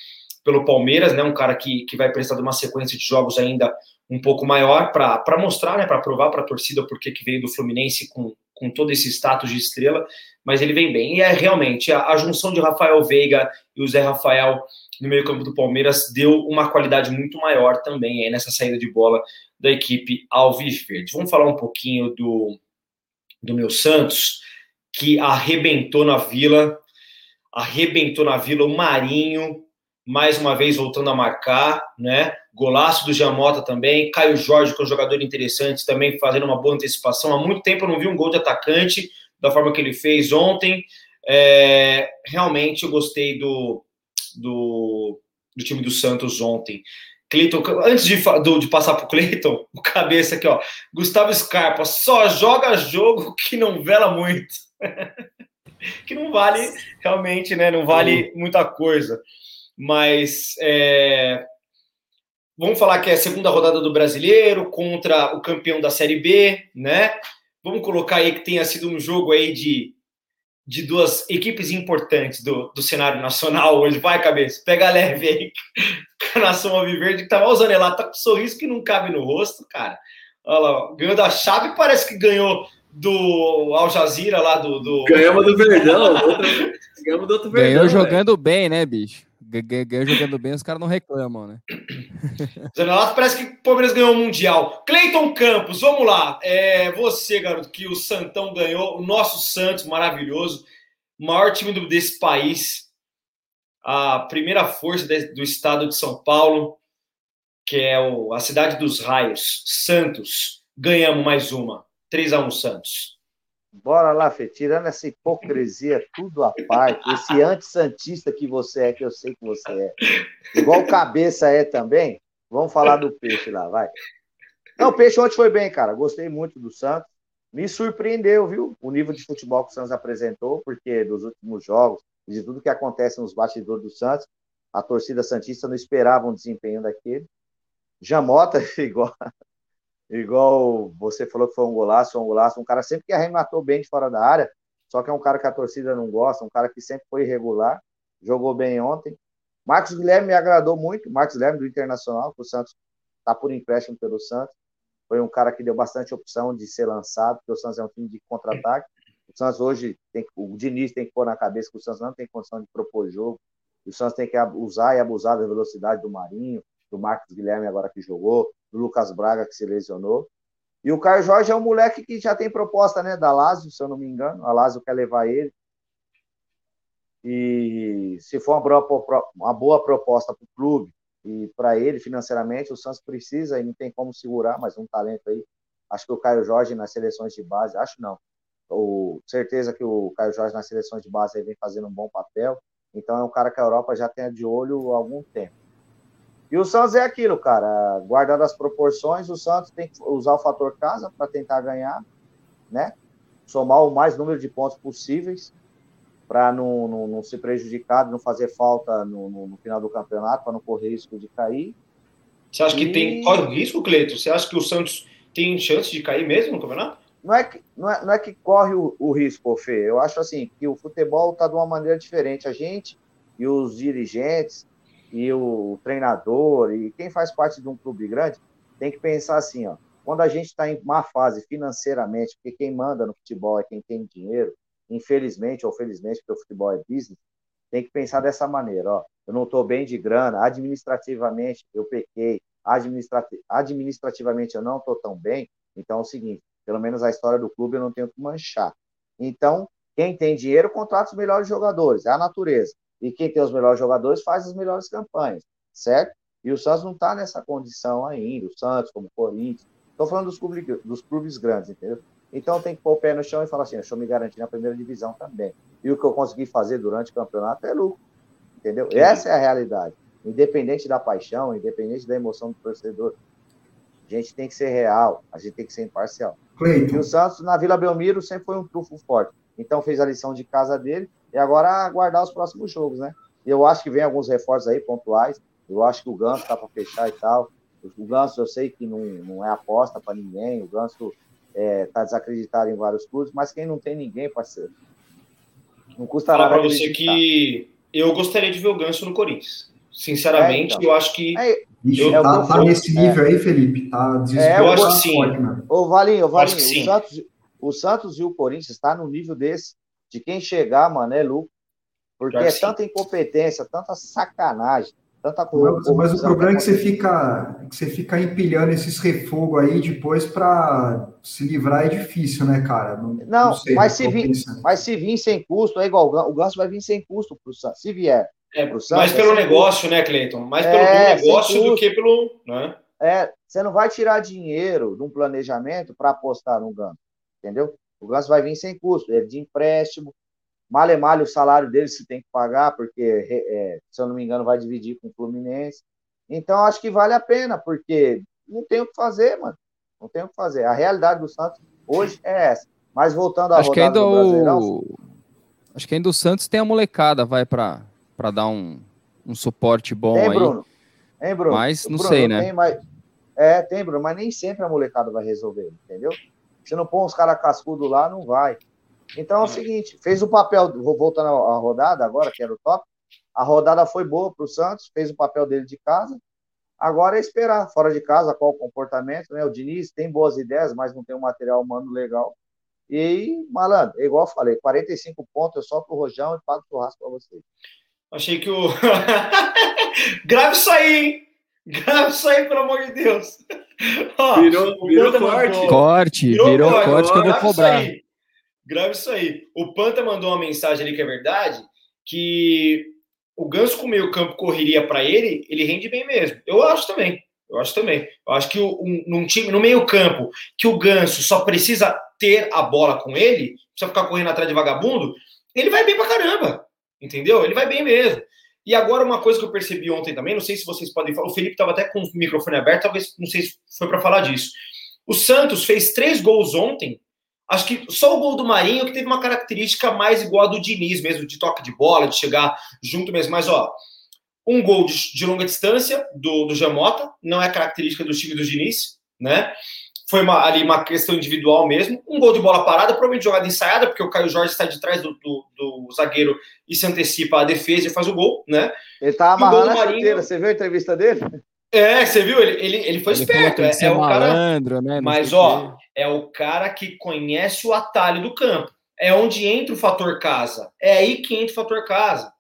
pelo Palmeiras, né? Um cara que, que vai precisar de uma sequência de jogos ainda um pouco maior para mostrar, né, para provar para a torcida porque que veio do Fluminense com, com todo esse status de estrela, mas ele vem bem. E é realmente a, a junção de Rafael Veiga e o Zé Rafael no meio-campo do Palmeiras deu uma qualidade muito maior também aí nessa saída de bola da equipe Alviverde. Vamos falar um pouquinho do, do meu Santos, que arrebentou na Vila, arrebentou na Vila o Marinho, mais uma vez voltando a marcar, né? Golaço do Jamota também, Caio Jorge, que é um jogador interessante, também fazendo uma boa antecipação. Há muito tempo eu não vi um gol de atacante da forma que ele fez ontem. É, realmente eu gostei do, do, do, time do Santos ontem. Cleiton, antes de, do, de passar para o Cleiton, o cabeça aqui, ó. Gustavo Scarpa só joga jogo que não vela muito. que não vale realmente, né? Não vale muita coisa mas é, vamos falar que é a segunda rodada do Brasileiro contra o campeão da Série B, né? Vamos colocar aí que tenha sido um jogo aí de, de duas equipes importantes do, do cenário nacional hoje. Vai, cabeça, pega leve aí. A nação Alviverde que tá usando ela, tá com um sorriso que não cabe no rosto, cara. Olha lá, ganhou da chave, parece que ganhou do Al Jazeera lá do. do... Ganhamos do Verdão. ganhamos do outro Verdão. Ganhou jogando bem, né, bicho? Ganhou jogando bem, os caras não reclamam, né? Parece que o Palmeiras ganhou o Mundial. Cleiton Campos, vamos lá. É você, garoto, que o Santão ganhou, o nosso Santos, maravilhoso, maior time desse país, a primeira força do estado de São Paulo, que é a cidade dos raios, Santos. Ganhamos mais uma. 3 a 1 Santos. Bora lá, Fê, tirando essa hipocrisia tudo à parte, esse anti-santista que você é, que eu sei que você é, igual cabeça é também, vamos falar do peixe lá, vai. Não, o peixe ontem foi bem, cara, gostei muito do Santos, me surpreendeu, viu, o nível de futebol que o Santos apresentou, porque dos últimos jogos, de tudo que acontece nos bastidores do Santos, a torcida Santista não esperava um desempenho daquele. Jamota, igual, igual você falou que foi um golaço, um golaço, um cara sempre que arrematou bem de fora da área, só que é um cara que a torcida não gosta, um cara que sempre foi irregular, jogou bem ontem. Marcos Guilherme me agradou muito, Marcos Guilherme do Internacional, que o Santos está por empréstimo pelo Santos, foi um cara que deu bastante opção de ser lançado, porque o Santos é um time de contra-ataque. O Santos hoje, tem, o Diniz tem que pôr na cabeça que o Santos não tem condição de propor jogo, o Santos tem que usar e abusar da velocidade do Marinho, do Marcos Guilherme agora que jogou, do Lucas Braga, que se lesionou. E o Caio Jorge é um moleque que já tem proposta, né, da Lazio, se eu não me engano. A Lazio quer levar ele. E se for uma boa, uma boa proposta para o clube e para ele financeiramente, o Santos precisa e não tem como segurar, mas um talento aí. Acho que o Caio Jorge nas seleções de base, acho não. O, certeza que o Caio Jorge nas seleções de base vem fazendo um bom papel. Então é um cara que a Europa já tem de olho há algum tempo. E o Santos é aquilo, cara. Guardando as proporções, o Santos tem que usar o fator casa para tentar ganhar, né? Somar o mais número de pontos possíveis para não, não, não, ser prejudicado, não fazer falta no, no, no final do campeonato, para não correr risco de cair. Você acha e... que tem. Corre o risco, Cleito? Você acha que o Santos tem chance de cair mesmo no campeonato? Não é que, não é, não é que corre o, o risco, Fê. Eu acho assim que o futebol está de uma maneira diferente. A gente e os dirigentes e o treinador e quem faz parte de um clube grande tem que pensar assim, ó. Quando a gente está em má fase financeiramente, porque quem manda no futebol é quem tem dinheiro, infelizmente ou felizmente, porque o futebol é business, tem que pensar dessa maneira, ó. Eu não estou bem de grana, administrativamente eu pequei, administrativamente eu não estou tão bem, então é o seguinte, pelo menos a história do clube eu não tenho que manchar. Então, quem tem dinheiro contrata os melhores jogadores, é a natureza. E quem tem os melhores jogadores faz as melhores campanhas, certo? E o Santos não está nessa condição ainda, o Santos, como o Corinthians. Estou falando dos clubes, dos clubes grandes, entendeu? Então tem que pôr o pé no chão e falar assim: deixa eu me garantir na primeira divisão também. E o que eu consegui fazer durante o campeonato é lucro, entendeu? Essa é a realidade. Independente da paixão, independente da emoção do torcedor, a gente tem que ser real, a gente tem que ser imparcial. Cleiton. E o Santos, na Vila Belmiro, sempre foi um trufo forte. Então fez a lição de casa dele e agora aguardar os próximos jogos, né? Eu acho que vem alguns reforços aí pontuais. Eu acho que o Ganso tá para fechar e tal. O Ganso eu sei que não, não é aposta para ninguém. O Ganso é, tá desacreditado em vários clubes, mas quem não tem ninguém, parceiro. Não custa Falar nada. para você que eu gostaria de ver o Ganso no Corinthians. Sinceramente, é, então. eu acho que. É, eu, tá, tá nesse nível aí, Felipe? Tá é, eu acho que sim. Ô, Valinho, Valinho, o Santos, o Santos e o Corinthians está no nível desse, de quem chegar, mano, é lucro. Porque é tanta incompetência, tanta sacanagem, tanta coisa. Mas, mas, o problema é que você fica, que você fica empilhando esses refogos aí depois para se livrar é difícil, né, cara? Não, não, não sei, mas, se vir, mas se vir sem custo, é igual o Ganso vai vir sem custo pro Santos. Se vier. É, pro Santos, mais pelo é negócio, custo. né, Cleiton? Mais pelo é, negócio do que pelo. Né? É, você não vai tirar dinheiro de um planejamento para apostar no Ganso entendeu? O Ganso vai vir sem custo, é de empréstimo, male male o salário dele se tem que pagar, porque, é, se eu não me engano, vai dividir com o Fluminense. Então, acho que vale a pena, porque não tem o que fazer, mano. Não tem o que fazer. A realidade do Santos hoje é essa. Mas voltando à acho rodada que ainda do Brasileirão... O... Acho que ainda o Santos tem a molecada, vai para dar um, um suporte bom tem, aí. Bruno. Hein, Bruno? Mas não Bruno, sei, né? Tem, mas... É, tem, Bruno, mas nem sempre a molecada vai resolver, entendeu? Se não pôr uns caras cascudos lá, não vai. Então é o seguinte, fez o papel, vou voltando à rodada agora, que era o top. A rodada foi boa para o Santos, fez o papel dele de casa. Agora é esperar, fora de casa, qual o comportamento, né? O Diniz tem boas ideias, mas não tem um material humano legal. E, malandro, igual eu falei, 45 pontos, eu solto o rojão e pago o churrasco para vocês. Achei que o. Grave isso aí, hein? Grave isso aí, pelo amor de Deus. Ó, virou virou corte. Corte, virou, virou corte, corte que eu vou cobrar. Isso Grave isso aí. O Panta mandou uma mensagem ali que é verdade, que o Ganso com o meio campo correria para ele, ele rende bem mesmo. Eu acho também. Eu acho também. Eu acho que um, num time, no meio campo, que o Ganso só precisa ter a bola com ele, precisa ficar correndo atrás de vagabundo, ele vai bem pra caramba. Entendeu? Ele vai bem mesmo. E agora, uma coisa que eu percebi ontem também, não sei se vocês podem falar, o Felipe estava até com o microfone aberto, talvez, não sei se foi para falar disso. O Santos fez três gols ontem, acho que só o gol do Marinho que teve uma característica mais igual a do Diniz mesmo, de toque de bola, de chegar junto mesmo. Mas, ó, um gol de, de longa distância do, do Jamota, não é característica do time do Diniz, né? Foi uma, ali uma questão individual mesmo. Um gol de bola parada, provavelmente jogada ensaiada, porque o Caio Jorge está de trás do, do, do, zagueiro e se antecipa a defesa e faz o gol, né? Ele tá amarrando a Marinho... Você viu a entrevista dele? É, você viu? Ele, ele, ele foi ele esperto. É, é, o malandro, cara. Né? Mas, ó, é o cara que conhece o atalho do campo. É onde entra o fator casa. É aí que entra o fator casa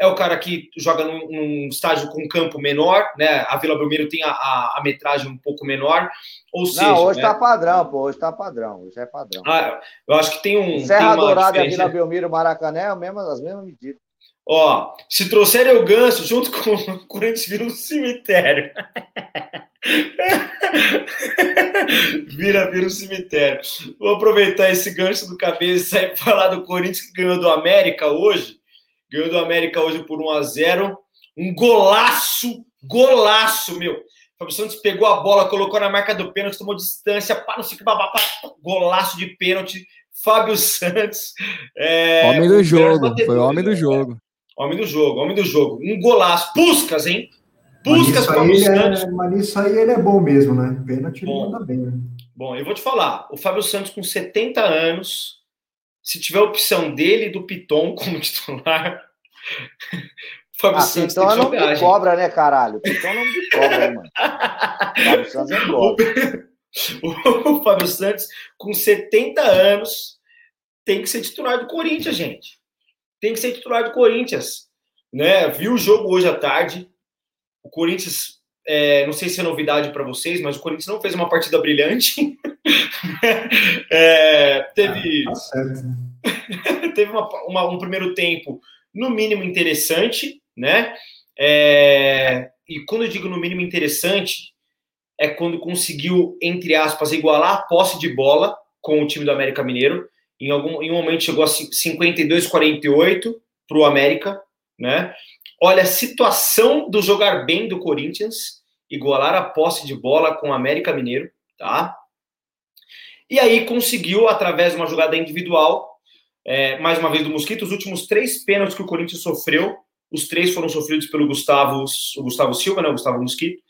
é o cara que joga num, num estágio com campo menor, né? A Vila Belmiro tem a, a, a metragem um pouco menor. Ou seja. Não, hoje né? tá padrão, pô. Hoje tá padrão. Hoje é padrão. Ah, eu acho que tem um. Serra tem Dourada e a Vila Belmiro Maracané é as mesmas medidas. Ó, se trouxerem o ganso junto com o Corinthians vira um cemitério. vira, vira um cemitério. Vou aproveitar esse gancho do cabeça e falar do Corinthians que ganhou do América hoje. Ganhou do América hoje por 1 a 0 Um golaço, golaço, meu. Fábio Santos pegou a bola, colocou na marca do pênalti, tomou distância, pá, não sei o que, babá, pá, golaço de pênalti. Fábio Santos. É, homem do jogo, foi homem do né? jogo. Homem do jogo, homem do jogo. Um golaço. Puscas, hein? Puscas para o Santos. É, mas nisso aí ele é bom mesmo, né? Pênalti ele manda bem, né? Bom, eu vou te falar. O Fábio Santos, com 70 anos, se tiver a opção dele e do Piton como titular. O Fábio ah, Santos Piton é nome de cobra, né, caralho? Piton é nome de cobra, né, mano? O Fábio Santos é cobra. o Fábio Santos, com 70 anos, tem que ser titular do Corinthians, gente tem que ser titular do Corinthians. Né? Viu o jogo hoje à tarde. O Corinthians, é, não sei se é novidade para vocês, mas o Corinthians não fez uma partida brilhante. é, teve ah, tá teve uma, uma, um primeiro tempo, no mínimo, interessante. Né? É, e quando eu digo no mínimo interessante, é quando conseguiu, entre aspas, igualar a posse de bola com o time do América Mineiro em algum em um momento chegou a 52-48 para o América, né? Olha a situação do jogar bem do Corinthians, igualar a posse de bola com o América Mineiro, tá? E aí conseguiu, através de uma jogada individual, é, mais uma vez do Mosquito, os últimos três pênaltis que o Corinthians sofreu, os três foram sofridos pelo Gustavo, o Gustavo Silva, né, o Gustavo Mosquito,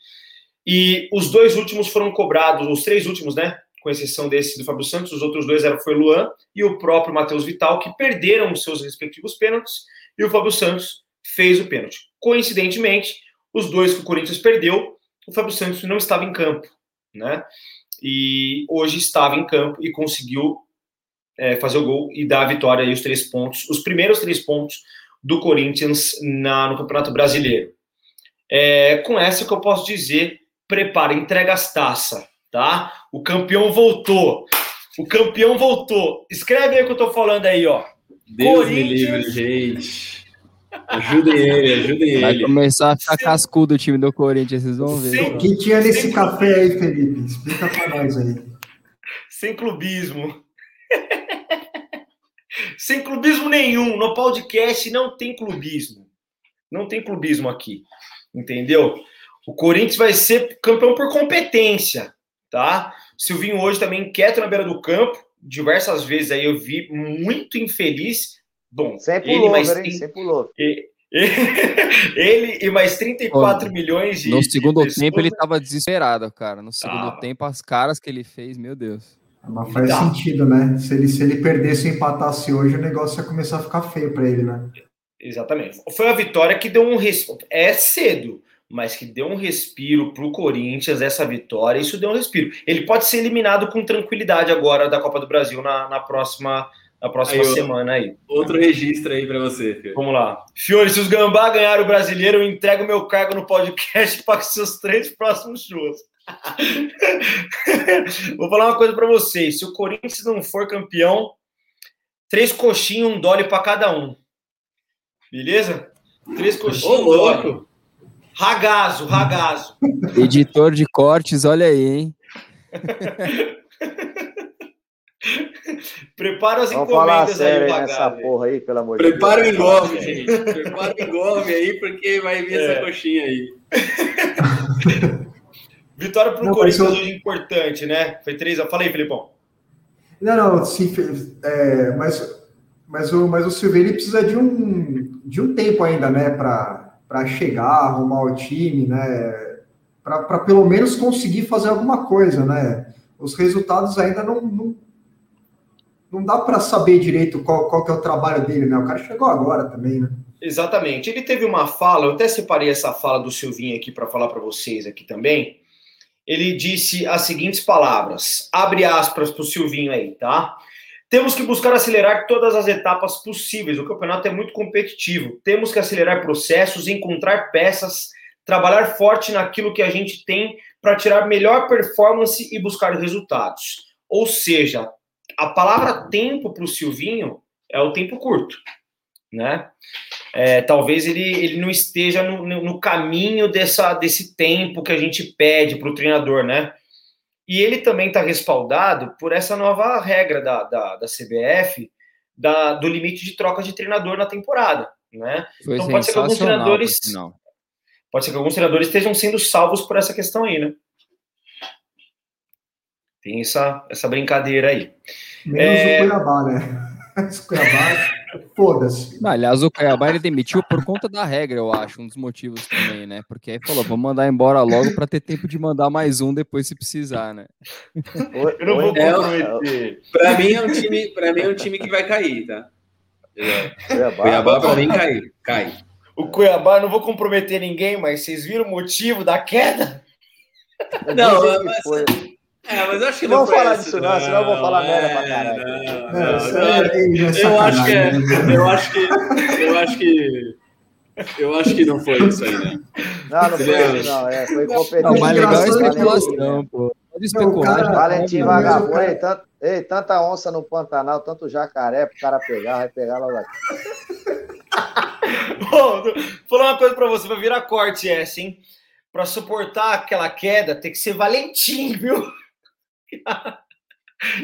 e os dois últimos foram cobrados, os três últimos, né, com exceção desse do Fábio Santos, os outros dois eram foi Luan e o próprio Matheus Vital, que perderam os seus respectivos pênaltis, e o Fábio Santos fez o pênalti. Coincidentemente, os dois que o Corinthians perdeu, o Fábio Santos não estava em campo, né? E hoje estava em campo e conseguiu é, fazer o gol e dar a vitória e os três pontos, os primeiros três pontos do Corinthians na, no Campeonato Brasileiro. É, com essa que eu posso dizer, prepara, entrega as taças tá? O campeão voltou. O campeão voltou. Escreve aí o que eu tô falando aí, ó. Deus me livre, gente. Ajudem ele, ajudem ele. Vai começar a ficar Sem... cascudo o time do Corinthians, vocês vão ver. O que tinha nesse Sem... café aí, Felipe? Explica pra nós aí. Sem clubismo. Sem clubismo nenhum. No podcast não tem clubismo. Não tem clubismo aqui. Entendeu? O Corinthians vai ser campeão por competência tá? Silvinho hoje também quieto na beira do campo, diversas vezes aí eu vi muito infeliz. Bom, sempre ele mais hein? Sempre ele e mais 34 Pô, milhões de. No segundo de tempo ele estava desesperado, cara. No segundo tempo, as caras que ele fez, meu Deus. Mas faz tá. sentido, né? Se ele, se ele perdesse e empatasse hoje, o negócio ia começar a ficar feio para ele, né? Exatamente. Foi a vitória que deu um. É cedo, mas que deu um respiro para o Corinthians essa vitória. Isso deu um respiro. Ele pode ser eliminado com tranquilidade agora da Copa do Brasil na, na próxima, na próxima aí, semana aí. Outro registro aí para você. Fiore. Vamos lá. Fiore, se os Gambá ganharem o brasileiro, eu entrego meu cargo no podcast para os seus três próximos shows. Vou falar uma coisa para vocês. Se o Corinthians não for campeão, três coxinhas, um dólar para cada um. Beleza? Três coxinhas, Ô, louco. Ragazo, ragazo. Editor de cortes, olha aí, hein? Prepara as Vamos falar sério aí, nessa porra aí, pelo amor de Deus. Prepara o engolve, gente. Prepara o engolve aí, porque vai vir é. essa coxinha aí. Vitória para o Corinthians eu... hoje importante, né? Foi três. Fala aí, Felipão. Não, não, sim, é, mas, mas, o, mas o Silveira precisa de um, de um tempo ainda, né, para para chegar, arrumar o time, né? Para pelo menos conseguir fazer alguma coisa, né? Os resultados ainda não, não, não dá para saber direito qual, qual que é o trabalho dele, né? O cara chegou agora também, né? Exatamente. Ele teve uma fala, eu até separei essa fala do Silvinho aqui para falar para vocês aqui também. Ele disse as seguintes palavras, abre aspas para o Silvinho aí, tá? Temos que buscar acelerar todas as etapas possíveis. O campeonato é muito competitivo. Temos que acelerar processos, encontrar peças, trabalhar forte naquilo que a gente tem para tirar melhor performance e buscar resultados. Ou seja, a palavra tempo para o Silvinho é o tempo curto, né? É, talvez ele, ele não esteja no, no caminho dessa, desse tempo que a gente pede para o treinador, né? E ele também está respaldado por essa nova regra da, da, da CBF da, do limite de troca de treinador na temporada. Né? Foi então pode ser que alguns treinadores. Pode ser que alguns treinadores estejam sendo salvos por essa questão aí, né? Tem essa, essa brincadeira aí. Menos é... o Cuiabá, né? O Cuiabá Foda-se. Aliás, o Cuiabá ele demitiu por conta da regra, eu acho, um dos motivos também, né? Porque aí falou, vamos mandar embora logo para ter tempo de mandar mais um depois se precisar, né? Eu não vou é, comprometer. Para mim é um time, para mim é um time que vai cair, tá? Cuiabá, Cuiabá para mim cai, cai. O Cuiabá, não vou comprometer ninguém, mas vocês viram o motivo da queda? Não, mas, foi. É, mas eu acho que não Vamos falar disso, não, senão eu vou falar merda pra caralho. Não, não, eu acho que é, eu acho que eu acho que eu acho que não foi isso aí, né? Não, não foi isso, não. É, foi competente. Não, mas legal é especulação, pô. Pode especular. Valentim vagabundo. Ei, tanto, ei, tanta onça no Pantanal, tanto jacaré pro cara pegar, vai pegar logo aqui. Bom, vou falar uma coisa pra você, vai virar corte essa, hein? Pra suportar aquela queda, tem que ser Valentim, viu?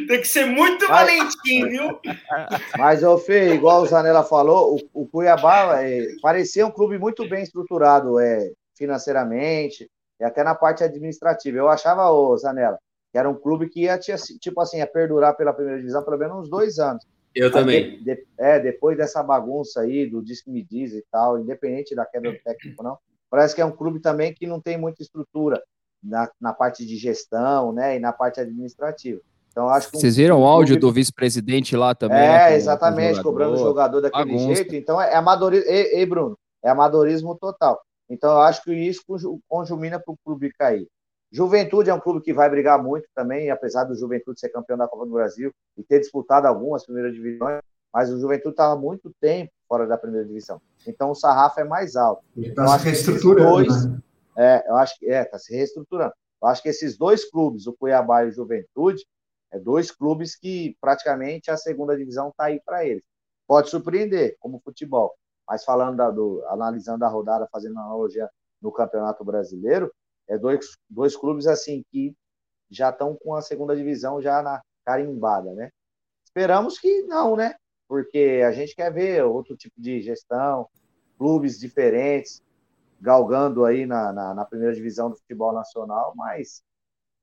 Tem que ser muito mas, valentim, viu? Mas, ô Fê, igual o Zanella falou, o, o Cuiabá é, parecia um clube muito bem estruturado é, financeiramente e até na parte administrativa. Eu achava, ô Zanella, que era um clube que ia, tipo assim, ia perdurar pela primeira divisão pelo menos uns dois anos. Eu também. De, de, é, depois dessa bagunça aí do Disque Me Diz e tal, independente da queda do técnico, não, parece que é um clube também que não tem muita estrutura na, na parte de gestão, né, e na parte administrativa. Então, acho que um, Vocês viram o áudio do vice-presidente lá também? É, né, com, exatamente, com o cobrando o jogador daquele bagunça. jeito. Então, é amadorismo. Ei, ei, Bruno, é amadorismo total. Então, eu acho que isso conjumina para o clube cair. Juventude é um clube que vai brigar muito também, apesar do Juventude ser campeão da Copa do Brasil e ter disputado algumas primeiras divisões, mas o Juventude estava muito tempo fora da primeira divisão. Então o sarrafo é mais alto. Está então, se reestruturando. Dois, né? É, eu acho que é, está se reestruturando. Eu acho que esses dois clubes, o Cuiabá e o Juventude, é dois clubes que praticamente a segunda divisão está aí para eles. Pode surpreender, como futebol. Mas falando da, do, analisando a rodada, fazendo analogia no Campeonato Brasileiro, é dois, dois clubes assim que já estão com a segunda divisão já na carimbada, né? Esperamos que não, né? Porque a gente quer ver outro tipo de gestão, clubes diferentes, galgando aí na, na, na, primeira divisão do futebol nacional, mas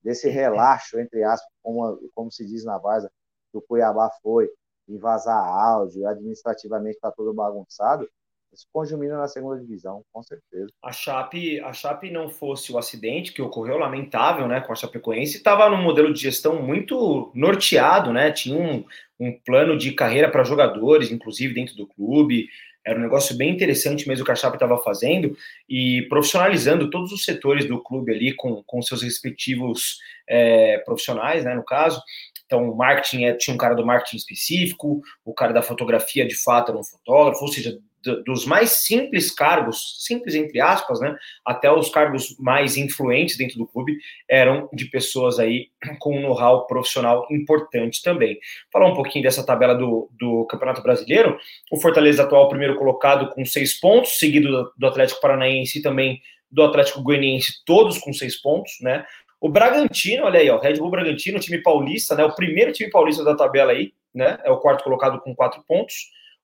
desse relaxo, entre aspas, como, como se diz na vaza, que o Cuiabá foi, em vazar áudio, administrativamente está todo bagunçado, isso conjumina na segunda divisão, com certeza. A Chape, a Chape não fosse o acidente que ocorreu, lamentável, né, com a Chapecoense, estava num modelo de gestão muito norteado, né, tinha um, um plano de carreira para jogadores, inclusive dentro do clube, era um negócio bem interessante mesmo que a Chape estava fazendo e profissionalizando todos os setores do clube ali com, com seus respectivos é, profissionais, né, no caso. Então, o marketing é, tinha um cara do marketing específico, o cara da fotografia de fato era um fotógrafo, ou seja, dos mais simples cargos, simples entre aspas, né, até os cargos mais influentes dentro do clube, eram de pessoas aí com um know-how profissional importante também. Falar um pouquinho dessa tabela do, do Campeonato Brasileiro, o Fortaleza atual primeiro colocado com seis pontos, seguido do Atlético Paranaense e também do Atlético Goianiense, todos com seis pontos, né, o Bragantino, olha aí, ó, Red Bull Bragantino, time paulista, né, o primeiro time paulista da tabela aí, né, é o quarto colocado com quatro pontos,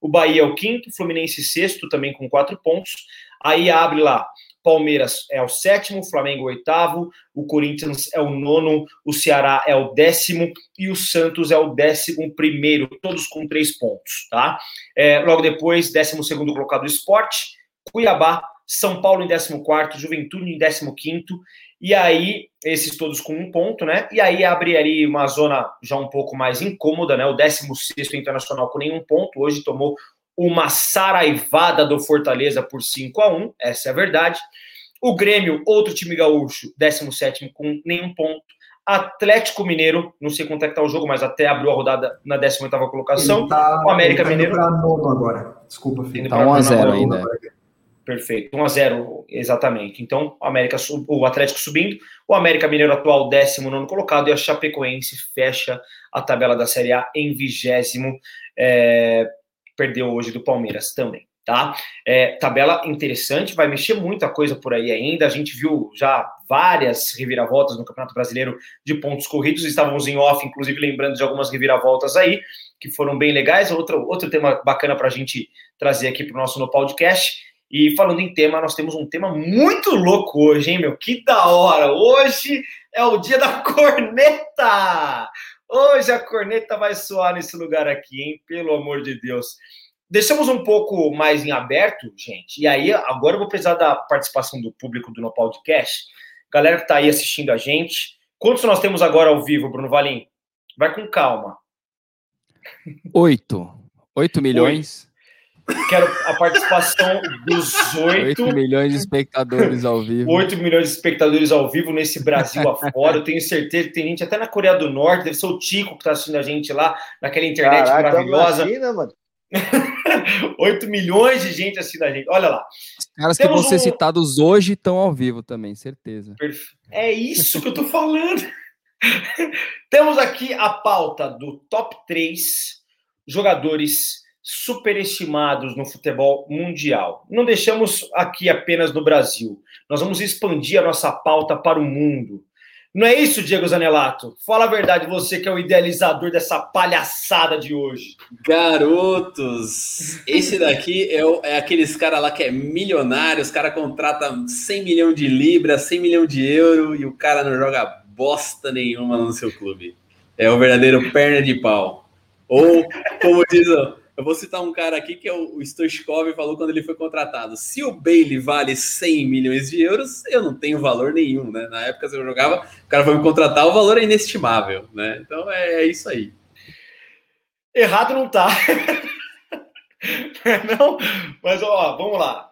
o Bahia é o quinto, Fluminense sexto, também com quatro pontos. Aí abre lá. Palmeiras é o sétimo, Flamengo o oitavo, o Corinthians é o nono, o Ceará é o décimo e o Santos é o décimo primeiro, todos com três pontos, tá? É, logo depois, décimo segundo colocado Esporte, Cuiabá, São Paulo em décimo quarto, Juventude em décimo quinto e aí, esses todos com um ponto, né? E aí abre ali uma zona já um pouco mais incômoda, né? O 16 Internacional com nenhum ponto, hoje tomou uma saraivada do Fortaleza por 5 a 1 essa é a verdade. O Grêmio, outro time gaúcho, 17 com nenhum ponto. Atlético Mineiro, não sei quanto é que tá o jogo, mas até abriu a rodada na 18 colocação. Tá, o América tá Mineiro. Nono agora. Desculpa, filho. Tá 1 a 0 ainda. Perfeito, 1 a 0 exatamente. Então, o, América, o Atlético subindo, o América Mineiro atual 19 colocado e a Chapecoense fecha a tabela da Série A em vigésimo. É, perdeu hoje do Palmeiras também, tá? É, tabela interessante, vai mexer muita coisa por aí ainda. A gente viu já várias reviravoltas no Campeonato Brasileiro de pontos corridos. Estávamos em off, inclusive, lembrando de algumas reviravoltas aí, que foram bem legais. Outro, outro tema bacana para a gente trazer aqui para o nosso no podcast. E falando em tema, nós temos um tema muito louco hoje, hein, meu? Que da hora! Hoje é o dia da corneta! Hoje a corneta vai soar nesse lugar aqui, hein? Pelo amor de Deus. Deixamos um pouco mais em aberto, gente. E aí, agora eu vou precisar da participação do público do No Podcast. Galera que está aí assistindo a gente. Quantos nós temos agora ao vivo, Bruno Valim? Vai com calma. Oito. Oito milhões. Quero a participação dos oito. 8 milhões de espectadores ao vivo. 8 milhões de espectadores ao vivo nesse Brasil afora. Eu tenho certeza que tem gente até na Coreia do Norte, deve ser o Tico que está assistindo a gente lá, naquela internet Caraca, maravilhosa. China, mano. 8 milhões de gente assistindo a gente. Olha lá. Os caras Temos que vão um... ser citados hoje estão ao vivo também, certeza. É isso que eu tô falando. Temos aqui a pauta do top 3 jogadores superestimados no futebol mundial. Não deixamos aqui apenas no Brasil. Nós vamos expandir a nossa pauta para o mundo. Não é isso, Diego Zanelato? Fala a verdade, você que é o idealizador dessa palhaçada de hoje. Garotos, esse daqui é, o, é aqueles cara lá que é milionário, os caras contratam 100 milhões de libras, 100 milhões de euros e o cara não joga bosta nenhuma no seu clube. É o verdadeiro perna de pau. Ou, como diz eu vou citar um cara aqui que é o, Stoichkov falou quando ele foi contratado. Se o Bailey vale 100 milhões de euros, eu não tenho valor nenhum, né? Na época que eu jogava, o cara foi me contratar, o valor é inestimável, né? Então é, é isso aí. Errado não tá. não, mas ó, vamos lá.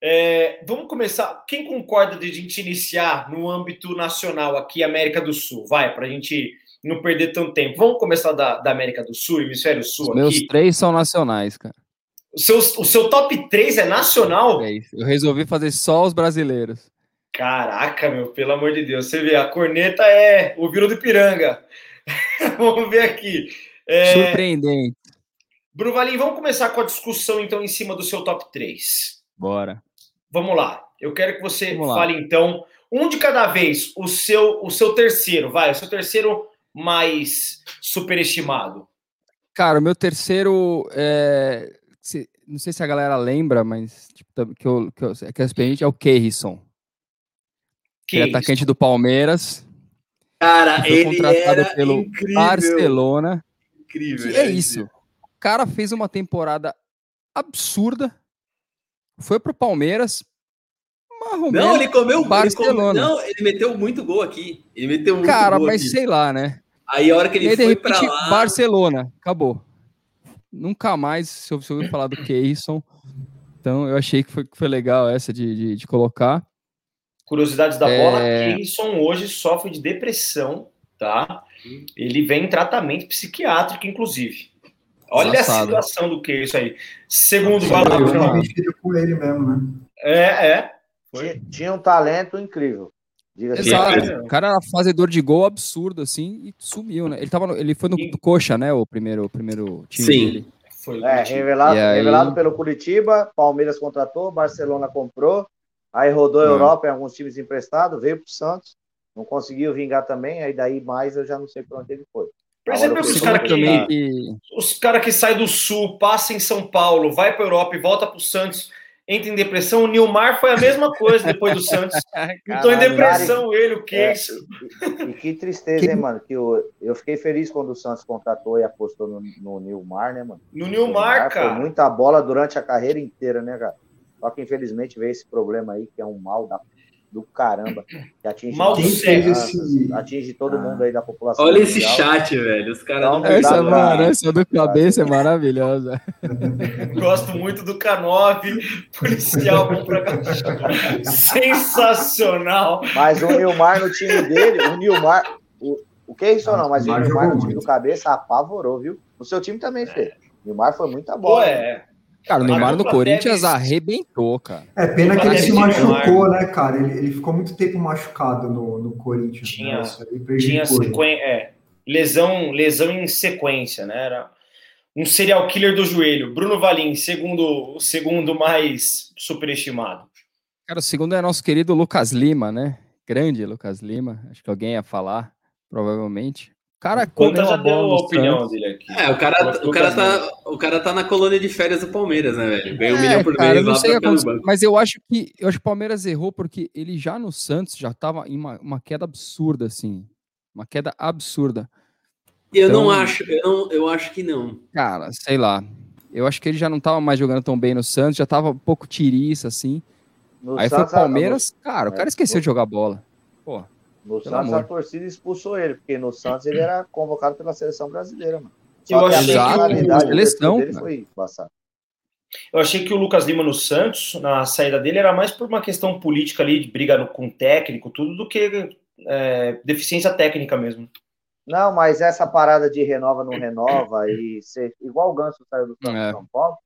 É, vamos começar. Quem concorda de a gente iniciar no âmbito nacional aqui, América do Sul? Vai, para a gente não perder tanto tempo. Vamos começar da, da América do Sul, Hemisfério Sul. Os meus três são nacionais, cara. O seu, o seu top 3 é nacional? É isso. Eu resolvi fazer só os brasileiros. Caraca, meu, pelo amor de Deus. Você vê, a corneta é o viro do piranga. vamos ver aqui. É... Surpreendente. Bruvalim, vamos começar com a discussão, então, em cima do seu top 3. Bora. Vamos lá. Eu quero que você fale, então, um de cada vez, o seu, o seu terceiro, vai, o seu terceiro mais superestimado? Cara, o meu terceiro. É, se, não sei se a galera lembra, mas tipo, que, eu, que, eu, que é experiente é o Keirson. Que é atacante do Palmeiras. Cara, foi ele contratado pelo incrível. Barcelona. Incrível. é isso. O cara fez uma temporada absurda. Foi pro Palmeiras, não, ele comeu Barcelona. Ele não, ele meteu muito gol aqui. Ele meteu muito Cara, gol mas aqui. sei lá, né? Aí a hora que ele aí, foi para lá, Barcelona, acabou. Nunca mais se eu ouviu falar do Keyson. Então eu achei que foi, que foi legal essa de, de, de colocar. Curiosidades da é... bola, Keyson hoje sofre de depressão, tá? Ele vem em tratamento psiquiátrico, inclusive. Olha a situação do que isso aí. Segundo valor. com ele mesmo, né? É, é. Tinha, tinha, um talento incrível. Exato. O cara era fazedor de gol absurdo, assim, e sumiu, né? Ele, tava no, ele foi no, Coxa, né? O primeiro, o primeiro time Sim. dele. Foi é, revelado, aí... revelado pelo Curitiba, Palmeiras contratou, Barcelona comprou, aí rodou a hum. Europa em alguns times emprestados, veio pro Santos, não conseguiu vingar também, aí daí mais eu já não sei para onde ele foi. Percebeu que os caras que, que... Os cara que saem do Sul, passa em São Paulo, vai para Europa e volta para o Santos entra em depressão. O Nilmar foi a mesma coisa depois do Santos. Entrou em depressão ele, o que é, isso? E, e, que tristeza, que... hein, mano? Que eu, eu fiquei feliz quando o Santos contratou e apostou no, no Nilmar, né, mano? No Nilmar, cara. Foi muita bola durante a carreira inteira, né, cara? Só que infelizmente veio esse problema aí, que é um mal da do caramba. Que atinge, Mal do esse... atinge todo ah. mundo aí da população. Olha mundial. esse chat, velho. Os caras não Essa, mano, essa do cabeça é maravilhosa. Gosto muito do K9, policial bom pra. Sensacional. Mas o Nilmar no time dele, o Nilmar. O, o que é isso não? Mas o Nilmar no time do cabeça apavorou, viu? O seu time também fez. O Nilmar foi muita bola. Pô, é. Cara, o Neymar no Corinthians arrebentou, cara. É pena que ele se machucou, né, cara? Ele, ele, ficou muito tempo machucado no, no Corinthians. Tinha, né? tinha sequen... é, lesão, lesão em sequência, né? Era um serial killer do joelho. Bruno Valim, segundo, o segundo mais superestimado. Cara, o segundo é nosso querido Lucas Lima, né? grande Lucas Lima, acho que alguém ia falar, provavelmente. Cara, Conta já deu a opinião Santos. dele aqui. É, o cara, o, cara tá, o cara tá na colônia de férias do Palmeiras, né, velho? Ganhou é, um milhão por cara, mês lá sei pra banco. Mas eu acho que eu acho que o Palmeiras errou porque ele já no Santos já tava em uma, uma queda absurda, assim. Uma queda absurda. Eu então, não acho, eu, não, eu acho que não. Cara, sei lá. Eu acho que ele já não tava mais jogando tão bem no Santos, já tava um pouco tiriça, assim. No Aí Santos, foi o Palmeiras, cara, o cara é, esqueceu no, de jogar bola. Pô. No Santos amor. a torcida expulsou ele, porque no Santos ele era convocado pela seleção brasileira, mano. Só eu achei que a seleção dele foi passar. Eu achei que o Lucas Lima no Santos, na saída dele, era mais por uma questão política ali, de briga no, com o técnico, tudo, do que é, deficiência técnica mesmo. Não, mas essa parada de renova, não renova, e ser igual o Ganso saiu do Santos é. São Paulo,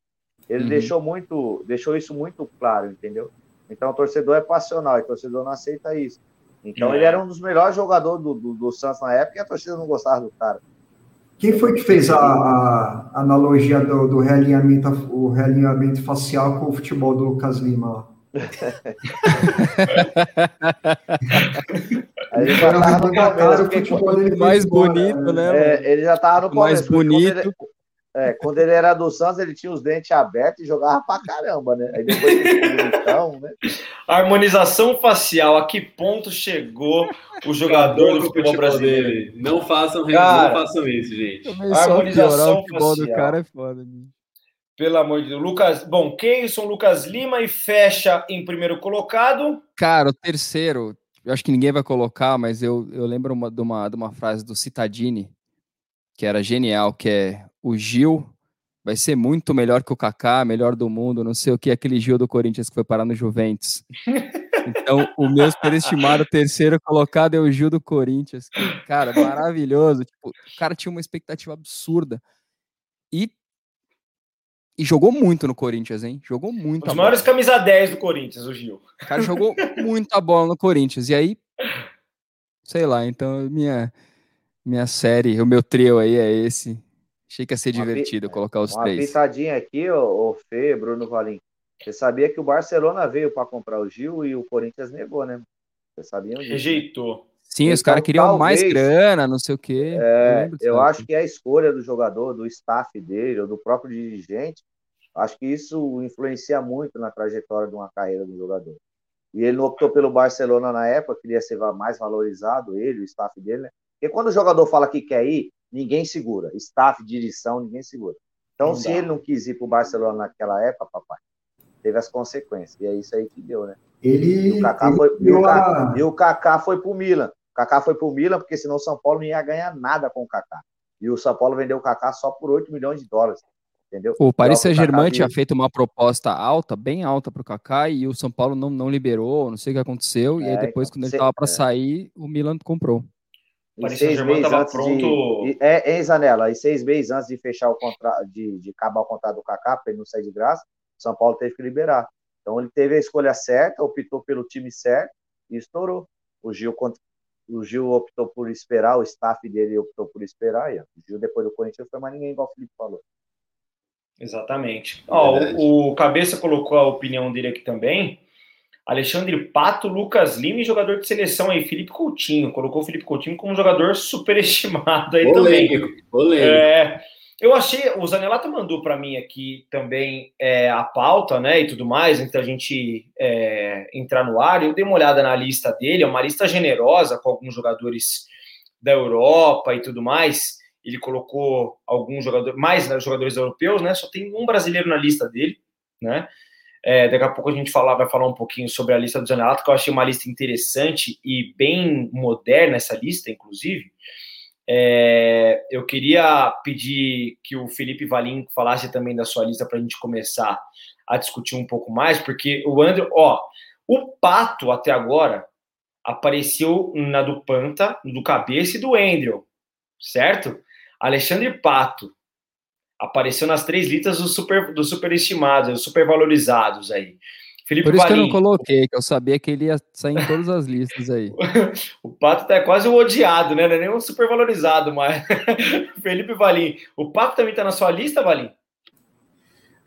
ele uhum. deixou muito, deixou isso muito claro, entendeu? Então o torcedor é passional, e o torcedor não aceita isso. Então é. ele era um dos melhores jogadores do, do, do, Santos na época e a torcida não gostava do cara. Quem foi que fez a, a analogia do, do realinhamento, o realinhamento facial com o futebol do Lucas Lima? ele já tava no Palmeiras. Mais bonito, né? É, ele já tava no Palmeiras. Mais bonito. É, quando ele era do Santos, ele tinha os dentes abertos e jogava pra caramba, né? Aí depois então, né? Harmonização facial, a que ponto chegou o jogador do futebol brasileiro? Dele. Não façam, cara, não façam isso, gente. Harmonização facial. do cara é foda, né? Pelo amor de Deus. Lucas, bom, Keyson, Lucas Lima e fecha em primeiro colocado. Cara, o terceiro, eu acho que ninguém vai colocar, mas eu, eu lembro uma, de, uma, de uma frase do Citadini, que era genial, que é o Gil vai ser muito melhor que o Kaká, melhor do mundo, não sei o que, aquele Gil do Corinthians que foi parar no Juventus. Então, o meu superestimado terceiro colocado é o Gil do Corinthians. Cara, maravilhoso. Tipo, o cara tinha uma expectativa absurda. E, e jogou muito no Corinthians, hein? Jogou muito. Os maiores camisa 10 do Corinthians, o Gil. O cara jogou muita bola no Corinthians. E aí, sei lá, então minha, minha série, o meu trio aí é esse. Achei que ia ser divertido uma, colocar os uma três. Uma pitadinha aqui, o Fê, Bruno Valim. Você sabia que o Barcelona veio para comprar o Gil e o Corinthians negou, né? Você sabia disso? Rejeitou. Sim, então, os caras queriam talvez, mais grana, não sei o quê. É, eu, eu acho que é a escolha do jogador, do staff dele, ou do próprio dirigente, acho que isso influencia muito na trajetória de uma carreira do jogador. E ele não optou pelo Barcelona na época, queria ser mais valorizado, ele, o staff dele, né? Porque quando o jogador fala que quer ir, ninguém segura. Staff, direção, ninguém segura. Então, não se dá. ele não quis ir para o Barcelona naquela época, papai, teve as consequências. E é isso aí que deu, né? Ele. E o Kaká ele foi, e o Kaká, e o Kaká foi para o Milan. O Kaká foi para o Milan, porque senão o São Paulo não ia ganhar nada com o Kaká. E o São Paulo vendeu o Kaká só por 8 milhões de dólares. Entendeu? O Paris Saint-Germain tinha feito uma proposta alta, bem alta para o Kaká, e o São Paulo não, não liberou, não sei o que aconteceu. É, e aí é, depois, então, quando ele estava para é. sair, o Milan comprou. E seis meses antes pronto... de. É, é, Zanella, e seis meses antes de fechar o contrato, de, de acabar o contrato do Kaká, para ele não sair de graça, São Paulo teve que liberar. Então ele teve a escolha certa, optou pelo time certo e estourou. O Gil, o Gil optou por esperar, o staff dele optou por esperar. E o Gil, depois do Corinthians, foi mais ninguém, igual o Felipe falou. Exatamente. Ó, o, o Cabeça colocou a opinião dele aqui também. Alexandre Pato, Lucas Lima e jogador de seleção aí, Felipe Coutinho. Colocou o Felipe Coutinho como um jogador superestimado aí polêmico, também. Polêmico. É, eu achei, o Zanelato mandou para mim aqui também é, a pauta, né, e tudo mais, antes da gente é, entrar no ar. Eu dei uma olhada na lista dele, é uma lista generosa com alguns jogadores da Europa e tudo mais. Ele colocou alguns jogadores, mais jogadores europeus, né? Só tem um brasileiro na lista dele, né? É, daqui a pouco a gente vai falar um pouquinho sobre a lista do Zanelato, que eu achei uma lista interessante e bem moderna essa lista, inclusive. É, eu queria pedir que o Felipe Valim falasse também da sua lista para a gente começar a discutir um pouco mais, porque o André, ó, o Pato até agora apareceu na do Panta, do Cabeça e do Andrew, certo? Alexandre Pato, apareceu nas três listas dos super, dos superestimados, dos supervalorizados aí. Felipe Por isso Valim, que eu não coloquei, que eu sabia que ele ia sair em todas as listas aí. o Pato tá quase o odiado, né? Não é nem um supervalorizado, mas. Felipe Valim. O Pato também tá na sua lista, Valim?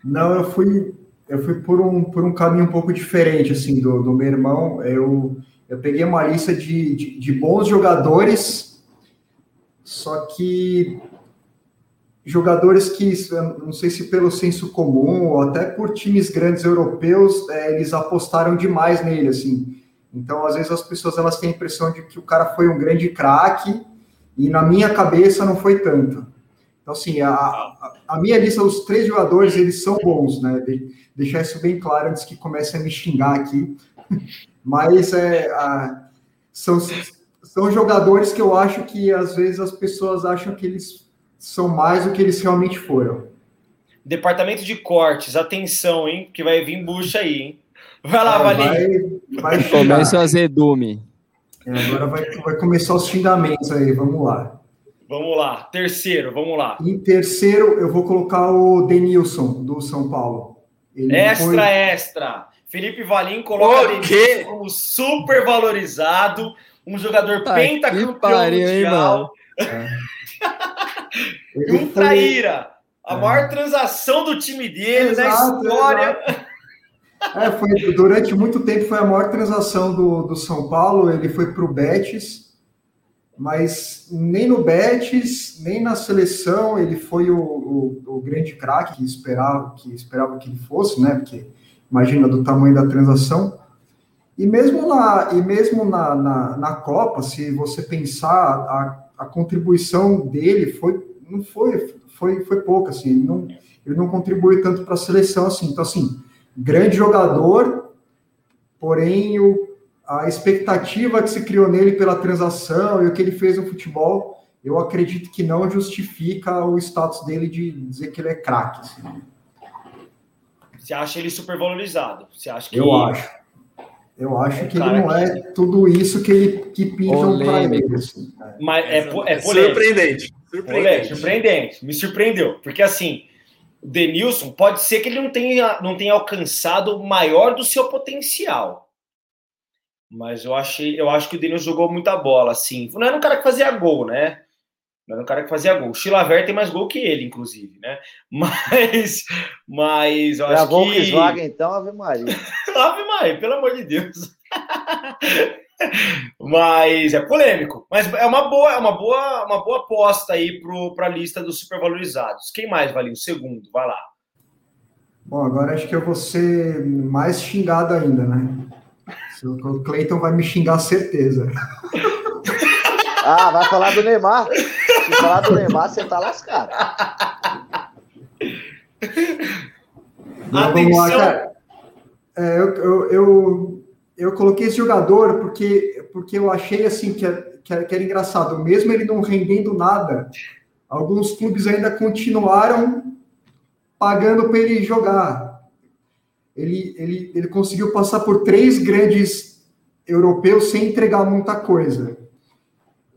Não, eu fui, eu fui por, um, por um caminho um pouco diferente, assim, do, do meu irmão. Eu, Eu peguei uma lista de, de, de bons jogadores, só que jogadores que, não sei se pelo senso comum ou até por times grandes europeus, é, eles apostaram demais nele, assim. Então, às vezes as pessoas elas têm a impressão de que o cara foi um grande craque e na minha cabeça não foi tanto. Então, assim, a, a, a minha lista dos três jogadores, eles são bons, né? De, deixar isso bem claro antes que comece a me xingar aqui. Mas é, a, são, são jogadores que eu acho que às vezes as pessoas acham que eles são mais do que eles realmente foram. Departamento de cortes, atenção, hein? Que vai vir bucha aí, hein? Vai lá, é, Valinho. Vai, vai Começa o azedume. É, agora vai, vai começar os xingamentos aí, vamos lá. Vamos lá, terceiro, vamos lá. Em terceiro, eu vou colocar o Denilson, do São Paulo. Ele extra, foi... extra. Felipe Valim coloca ele como super valorizado, um jogador pentacampeão mundial. Hein, é. um traíra. A é. maior transação do time dele exato, na história. É, foi, durante muito tempo foi a maior transação do, do São Paulo. Ele foi para o Betis, mas nem no Betis, nem na seleção ele foi o, o, o grande craque que esperava, que esperava que ele fosse, né? Porque imagina do tamanho da transação. E mesmo na, e mesmo na, na, na Copa, se você pensar, a, a contribuição dele foi, não foi, foi, foi pouca, assim, ele não, ele não contribui tanto para a seleção assim. Então, assim, grande jogador, porém o, a expectativa que se criou nele pela transação e o que ele fez no futebol, eu acredito que não justifica o status dele de dizer que ele é craque. Assim. Você acha ele super valorizado? Você acha que... Eu acho. Eu acho é que ele não é tudo isso que ele que pintam para ele. Assim? Mas é, é, é surpreendente. Surpreendente. surpreendente. Me surpreendeu. Porque assim, o Denilson pode ser que ele não tenha, não tenha alcançado o maior do seu potencial. Mas eu achei, eu acho que o Denilson jogou muita bola, assim. Não era um cara que fazia gol, né? Não era um cara que fazia gol. O Chilaver tem mais gol que ele, inclusive, né? Mas, mas eu acho que... Volkswagen, então, Ave Maria. Ave Maria, pelo amor de Deus. mas é polêmico. Mas é uma boa, é uma boa, uma boa aposta aí para a lista dos supervalorizados. Quem mais, Valinho? O segundo, vai lá. Bom, agora acho que eu vou ser mais xingado ainda, né? O Cleiton vai me xingar certeza. Ah, vai falar do Neymar. Se falar do Neymar, você tá lascado. Vamos lá, cara. É, eu, eu, eu, eu, coloquei esse jogador porque, porque eu achei assim que, que, que era engraçado. Mesmo ele não rendendo nada, alguns clubes ainda continuaram pagando para ele jogar. Ele, ele, ele conseguiu passar por três grandes europeus sem entregar muita coisa.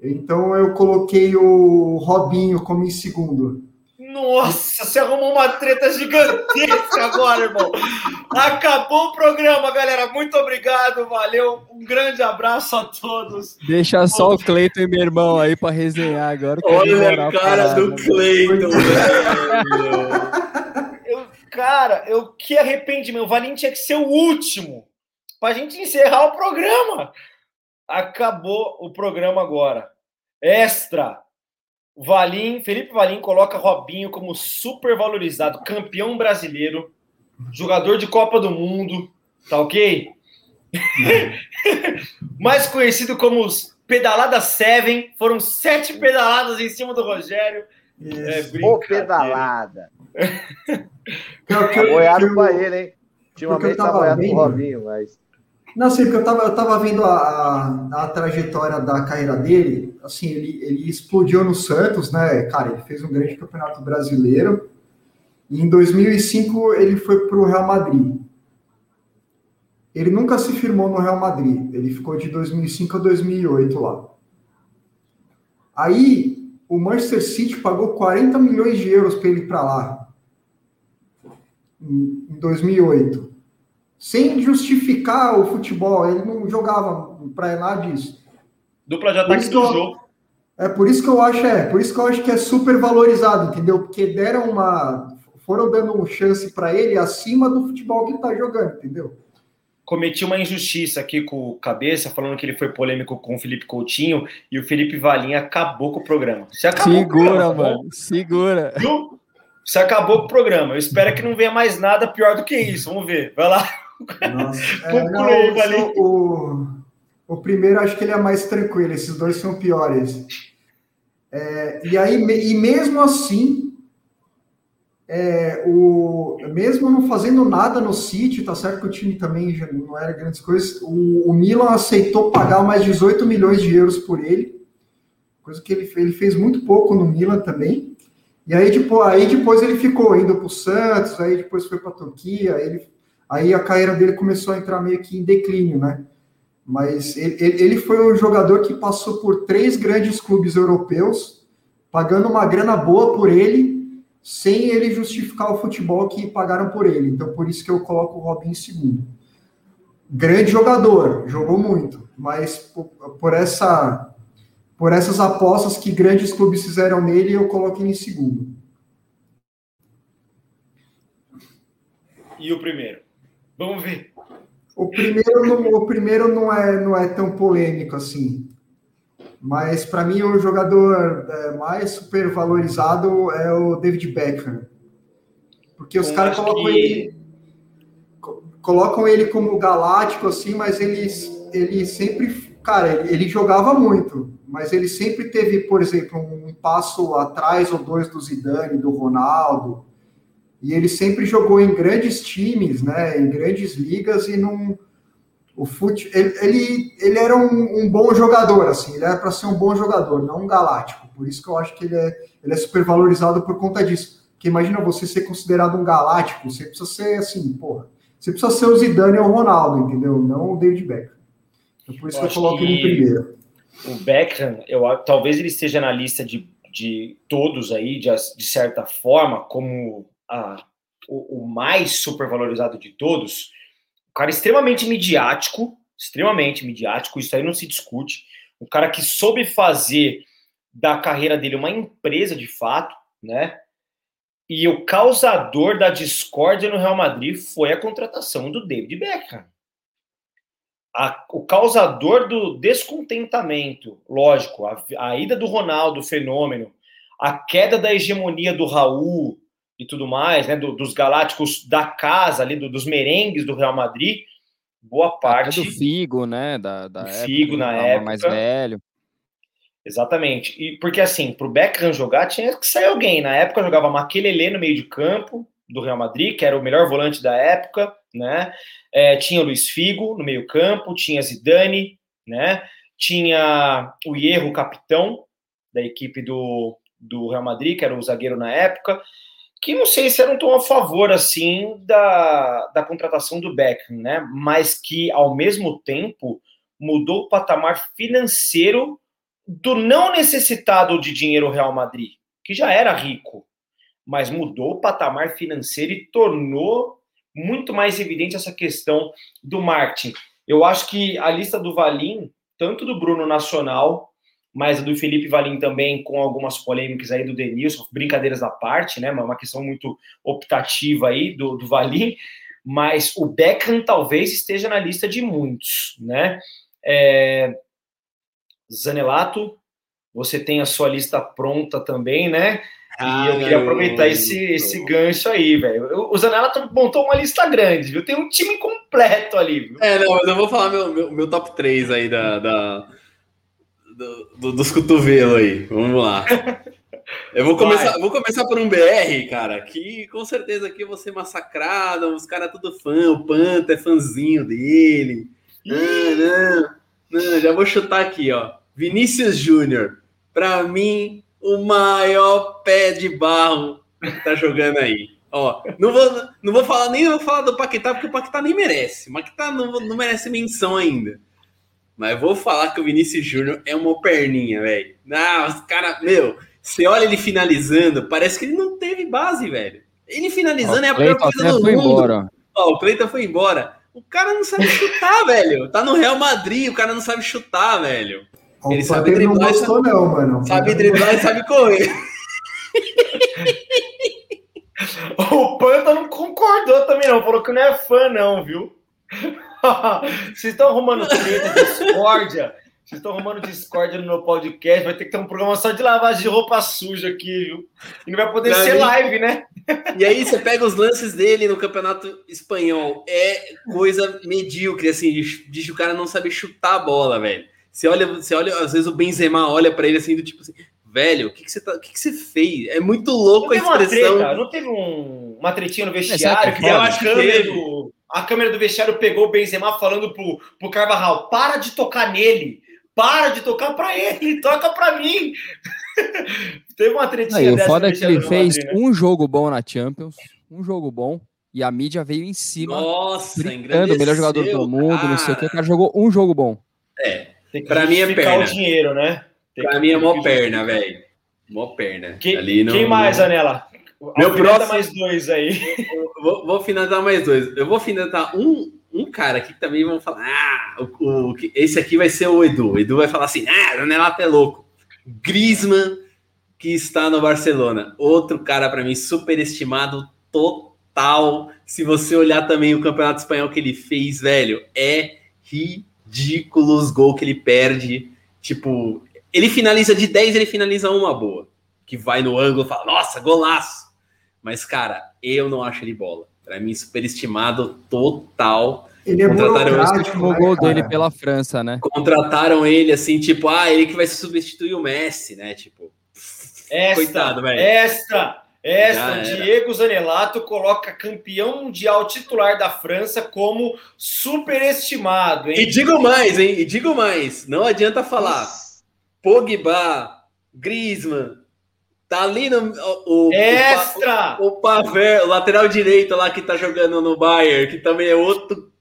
Então eu coloquei o Robinho como em segundo. Nossa, você arrumou uma treta gigantesca agora, irmão. Acabou o programa, galera. Muito obrigado, valeu. Um grande abraço a todos. Deixa só o Cleiton e meu irmão aí para resenhar agora. Olha a cara do Cleiton, eu, Cara, eu que arrependimento. O Valim tinha que ser o último para a gente encerrar o programa. Acabou o programa agora. Extra. Valim, Felipe Valim coloca Robinho como super valorizado, campeão brasileiro, jogador de Copa do Mundo, tá ok? Mais conhecido como os Pedalada Seven, foram sete pedaladas em cima do Rogério. É, Pô, pedalada. Apoiado pra ele, hein? Ultimamente tá apoiado com o Robinho, mas. Não, sei, porque eu estava eu tava vendo a, a, a, trajetória da carreira dele, assim, ele, ele explodiu no Santos, né, cara, ele fez um grande campeonato brasileiro, e em 2005 ele foi para o Real Madrid. Ele nunca se firmou no Real Madrid, ele ficou de 2005 a 2008 lá. Aí, o Manchester City pagou 40 milhões de euros para ele ir para lá, em 2008 sem justificar o futebol. Ele não jogava para nada disso. Dupla de ataque do jogo. É por isso que eu acho, é, por isso que eu acho que é super valorizado, entendeu? Porque deram uma. Foram dando uma chance para ele acima do futebol que ele tá jogando, entendeu? cometi uma injustiça aqui com o Cabeça, falando que ele foi polêmico com o Felipe Coutinho e o Felipe Valinha acabou com o programa. Você acabou segura, programa, mano, segura. Viu? Você acabou com o programa. Eu espero que não venha mais nada pior do que isso. Vamos ver. Vai lá. Nossa, é, não, aí, o, o primeiro acho que ele é mais tranquilo, esses dois são piores. É, e aí, e mesmo assim, é, o, mesmo não fazendo nada no City, tá certo que o time também já não era grandes coisas, o, o Milan aceitou pagar mais 18 milhões de euros por ele, coisa que ele, ele fez muito pouco no Milan também. E aí, tipo, aí depois ele ficou indo para o Santos, aí depois foi para a Turquia, ele, aí a carreira dele começou a entrar meio que em declínio, né? Mas ele, ele foi um jogador que passou por três grandes clubes europeus, pagando uma grana boa por ele, sem ele justificar o futebol que pagaram por ele. Então, por isso que eu coloco o Robin em segundo. Grande jogador, jogou muito, mas por, por essa por essas apostas que grandes clubes fizeram nele, eu coloco ele em segundo. E o primeiro? Vamos ver. O primeiro não, o primeiro não é não é tão polêmico assim. Mas para mim o jogador é, mais supervalorizado é o David Beckham. Porque os caras colocam que... ele colocam ele como galáctico assim, mas ele ele sempre, cara, ele, ele jogava muito, mas ele sempre teve, por exemplo, um passo atrás ou dois do Zidane, do Ronaldo. E ele sempre jogou em grandes times, né, em grandes ligas e não o fute, ele, ele, ele era um, um, bom jogador, assim, ele era para ser um bom jogador, não um galáctico. Por isso que eu acho que ele é, ele é super valorizado por conta disso. Porque imagina você ser considerado um galáctico, você precisa ser assim, porra. Você precisa ser o Zidane ou o Ronaldo, entendeu? Não o David Beckham. Então, por isso eu que eu coloco ele em primeiro. O Beckham, eu, talvez ele esteja na lista de, de todos aí, de, de certa forma, como a, o, o mais supervalorizado de todos, cara extremamente midiático, extremamente midiático, isso aí não se discute. Um cara que soube fazer da carreira dele uma empresa de fato, né? E o causador da discórdia no Real Madrid foi a contratação do David Beckham. A, o causador do descontentamento, lógico, a, a ida do Ronaldo, fenômeno, a queda da hegemonia do Raul, e tudo mais, né, do, dos galácticos da casa ali, do, dos merengues do Real Madrid, boa parte. Até do Figo, né? Da, da Figo época, na época. Mais velho. Exatamente. E porque assim, para o Beckham jogar, tinha que sair alguém. Na época jogava Maquelele no meio de campo do Real Madrid, que era o melhor volante da época, né? É, tinha o Luiz Figo no meio campo, tinha Zidane, né? Tinha o Hierro, capitão da equipe do, do Real Madrid, que era o zagueiro na época que não sei se eram tão a favor assim da, da contratação do Beckham, né? Mas que ao mesmo tempo mudou o patamar financeiro do não necessitado de dinheiro Real Madrid, que já era rico, mas mudou o patamar financeiro e tornou muito mais evidente essa questão do marketing. Eu acho que a lista do Valim, tanto do Bruno Nacional mas a do Felipe Valim também, com algumas polêmicas aí do Denilson, brincadeiras à parte, né? Uma questão muito optativa aí do, do Valim, mas o Beckham talvez esteja na lista de muitos, né? É... Zanelato, você tem a sua lista pronta também, né? Ah, e eu queria aproveitar esse, esse gancho aí, velho. O Zanelato montou uma lista grande, viu? Tem um time completo ali, viu? É, não, mas eu vou falar meu, meu, meu top 3 aí da, da do, do, dos cotovelos aí. Vamos lá. Eu vou começar, vou começar por um BR, cara, que com certeza aqui eu vou ser massacrado, os caras tudo fã, o Panta é fãzinho dele. Não, não, não, já vou chutar aqui, ó. Vinícius Júnior, para mim, o maior pé de barro que tá jogando aí. Ó, não vou, não vou falar nem vou falar do Paquetá, porque o Paquetá nem merece. O Paquetá não, não merece menção ainda. Mas vou falar que o Vinícius Júnior é uma perninha, velho. Não, os caras, meu, você olha ele finalizando, parece que ele não teve base, velho. Ele finalizando é a pior coisa do mundo. Embora. Ó, o Cleiton foi embora. O cara não sabe chutar, velho. Tá no Real Madrid, o cara não sabe chutar, velho. O ele sabe driblar. Não gostou, sabe, não, mano. Sabe driblar e sabe correr. o Panta não concordou também, não. Falou que não é fã, não, viu? Vocês estão arrumando treta, discórdia. Vocês estão arrumando discórdia no meu podcast. Vai ter que ter um programa só de lavagem de roupa suja aqui, viu? E não vai poder pra ser mim... live, né? E aí você pega os lances dele no campeonato espanhol. É coisa medíocre, assim, de, de o cara não saber chutar a bola, velho. Você olha, você olha, às vezes o Benzema olha para ele assim, do tipo assim, velho, o que, que, você, tá, o que, que você fez? É muito louco a expressão. Treta, não teve um, uma tretinha no vestiário? que eu acho que do, a câmera do vestiário pegou o Benzema falando pro, pro Carvajal, para de tocar nele. Para de tocar para ele, toca para mim. Teve uma tretinha Aí, O foda é que ele fez Madrid, né? um jogo bom na Champions, um jogo bom, e a mídia veio em cima. Nossa, o melhor jogador do mundo, cara. não sei o que. O cara jogou um jogo bom. É, para mim é perna. o dinheiro, né? Pra mim é mó perna, velho. Mó perna. Quem, Ali no, quem mais, Anela? Meu próximo... mais dois aí. Vou, vou finalizar mais dois. Eu vou finalizar um um cara aqui que também vão falar: ah, o, o, esse aqui vai ser o Edu. O Edu vai falar assim: ah, Ronaldo é louco. Griezmann, que está no Barcelona. Outro cara, para mim, superestimado total. Se você olhar também o campeonato espanhol que ele fez, velho, é ridículo os gols que ele perde. Tipo, ele finaliza de 10, ele finaliza uma boa. Que vai no ângulo e fala: nossa, golaço. Mas, cara, eu não acho ele bola. Para mim, superestimado total. Ele é Contrataram o né, gol dele pela França, né? Contrataram ele assim, tipo, ah, ele que vai substituir o Messi, né? Tipo, esta, coitado, velho. Esta, esta, Diego Zanelato coloca campeão mundial titular da França como superestimado, hein? E digo mais, hein? E digo mais, não adianta falar. Pogba, Griezmann, Tá ali no. O, Extra! O, o, Paver, o lateral direito lá que tá jogando no Bayern, que também é outro.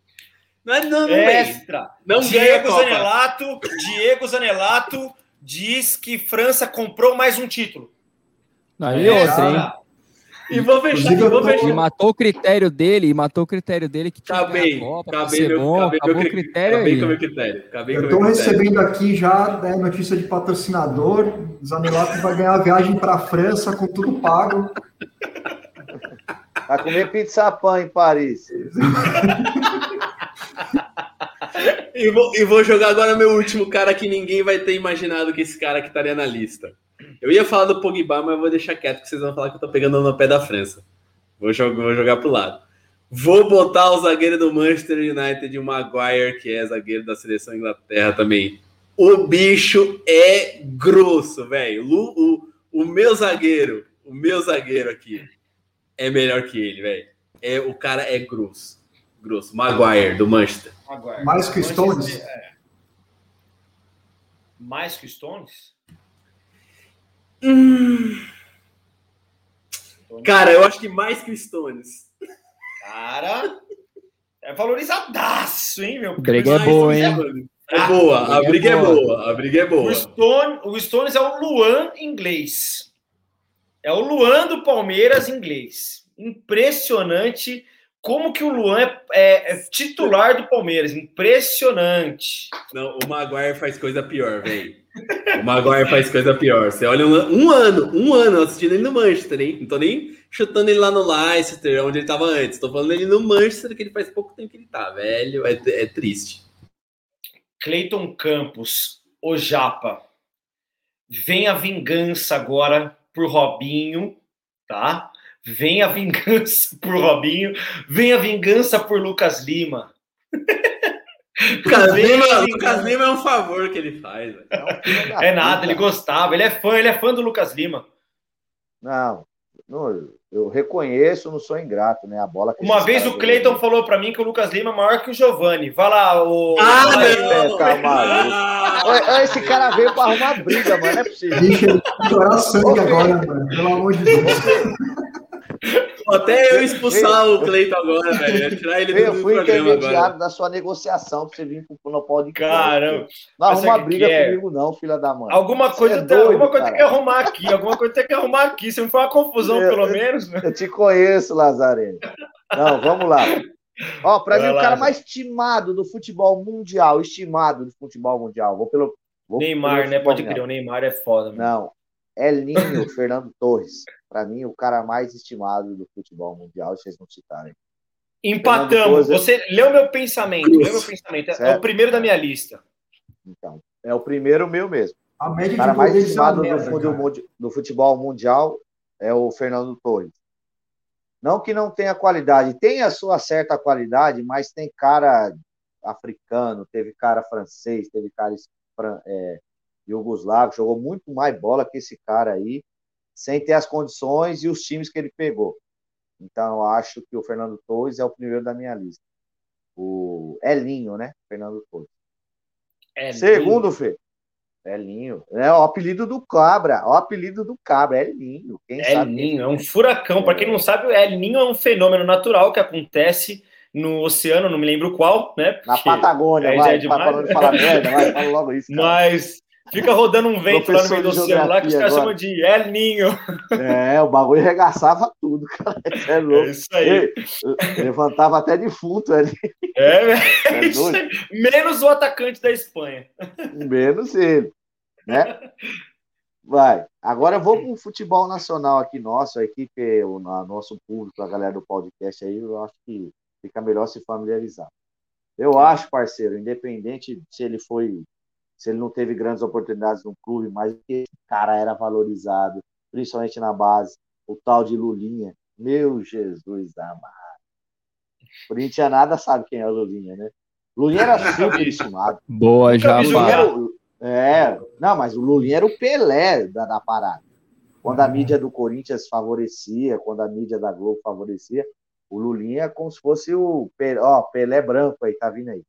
Não, é, não, não Extra! Não Diego Zanelato, Diego Zanelato diz que França comprou mais um título. Aí outra, hein? E vou fechar, e vou fechar. E matou o critério dele, e matou o critério dele que tinha acabei, Copa, acabei, meu, bom, acabei acabou meu, o critério acabei aí. com meu critério. Acabei Eu estou recebendo aqui já né, notícia de patrocinador, Zanilato vai ganhar a viagem para a França com tudo pago. Vai comer pizza pan em Paris. e, vou, e vou jogar agora meu último cara que ninguém vai ter imaginado que esse cara que estaria na lista. Eu ia falar do Pogba, mas eu vou deixar quieto, porque vocês vão falar que eu tô pegando no pé da França. Vou jogar, vou jogar pro lado. Vou botar o zagueiro do Manchester United, o Maguire, que é zagueiro da seleção Inglaterra também. O bicho é grosso, velho. O, o, o meu zagueiro, o meu zagueiro aqui, é melhor que ele, velho. É, o cara é grosso. Grosso. Maguire, do Manchester. Maguire. Mais que Stones? É. Mais que Stones? Hum... Cara, eu acho que mais que o Stones. Cara, é valorizadaço, hein, meu? Briga é boa, hein? É, é boa, a briga é boa, a briga é boa. O, Stone, o Stones é o Luan inglês. É o Luan do Palmeiras inglês. Impressionante como que o Luan é, é, é titular do Palmeiras. Impressionante. Não, o Maguire faz coisa pior, velho. O Maguire faz coisa pior. Você olha um, um, ano, um ano assistindo ele no Manchester, hein? Não tô nem chutando ele lá no Leicester, onde ele tava antes. Tô falando ele no Manchester, que ele faz pouco tempo que ele tá, velho. É, é triste. Cleiton Campos, o Japa. Vem a vingança agora por Robinho, tá? Vem a vingança por Robinho. Vem a vingança por Lucas Lima. Lucas Lima, Lucas Lima é um favor que ele faz. É, é nada, ele gostava, ele é fã, ele é fã do Lucas Lima. Não, não eu reconheço, não sou ingrato, né? A bola. Uma vez o Cleiton falou para mim que o Lucas Lima é maior que o Giovani. Vai lá, o. Ah, não, tá maluco. Esse cara veio para arrumar briga, mano. Não é possível. Deixa ele chorar sangue agora, mano. Pelo amor de Deus. Até eu expulsar o Cleiton agora, velho. Tirar ele eu do, fui intermediário da sua negociação pra você vir pro Monopólio de Caramba. Não arruma briga quer? comigo, não, filha da mãe. Alguma coisa, é doido, alguma coisa tem que arrumar aqui. Alguma coisa tem que arrumar aqui. Se não for uma confusão, eu, pelo menos. Né? Eu te conheço, Lazareno. Não, vamos lá. Ó, pra Vai mim, lá, o cara mais estimado do futebol mundial, estimado do futebol mundial. Vou pelo. Vou Neymar, pelo né? Pode crer, o Neymar é foda. Mano. Não, Elinho Fernando Torres. Para mim, o cara mais estimado do futebol mundial, vocês não citarem. Empatamos. Você leu meu pensamento. Leu meu pensamento. Certo. É o primeiro da minha lista. Então, é o primeiro meu mesmo. A média o cara mais estimado do, do futebol mundial é o Fernando Torres. Não que não tenha qualidade, tem a sua certa qualidade, mas tem cara africano, teve cara francês, teve cara é, Yugoslavo, jogou muito mais bola que esse cara aí, sem ter as condições e os times que ele pegou. Então, eu acho que o Fernando Torres é o primeiro da minha lista. O Elinho, né? Fernando Torres. Elinho. Segundo, Fê. Elinho. É o apelido do Cabra. O apelido do Cabra. Elinho. Quem Elinho. É um furacão. Para quem não sabe, o Elinho é um fenômeno natural que acontece no oceano, não me lembro qual, né? Porque Na Patagônia, vai, é demais. falar merda, vai, fala logo isso. Cara. Mas Fica rodando um vento lá no meio do oceano lá que os caras chamam de El Ninho. É, o bagulho regaçava tudo, cara. É louco. É isso aí. levantava até defunto ali. É, é, é isso aí. Menos o atacante da Espanha. Menos ele, né? Vai. Agora eu vou para o futebol nacional aqui nosso, a equipe, o nosso público, a galera do podcast aí, eu acho que fica melhor se familiarizar. Eu acho, parceiro, independente se ele foi se ele não teve grandes oportunidades no clube, mas esse cara era valorizado, principalmente na base, o tal de Lulinha. Meu Jesus amado. O Corinthians nada sabe quem é o Lulinha, né? Lulinha era super estimado. Boa, já. É, não, mas o Lulinha era o Pelé da, da parada. Quando a uhum. mídia do Corinthians favorecia, quando a mídia da Globo favorecia, o Lulinha é como se fosse o Pelé, ó, Pelé branco aí, tá vindo aí.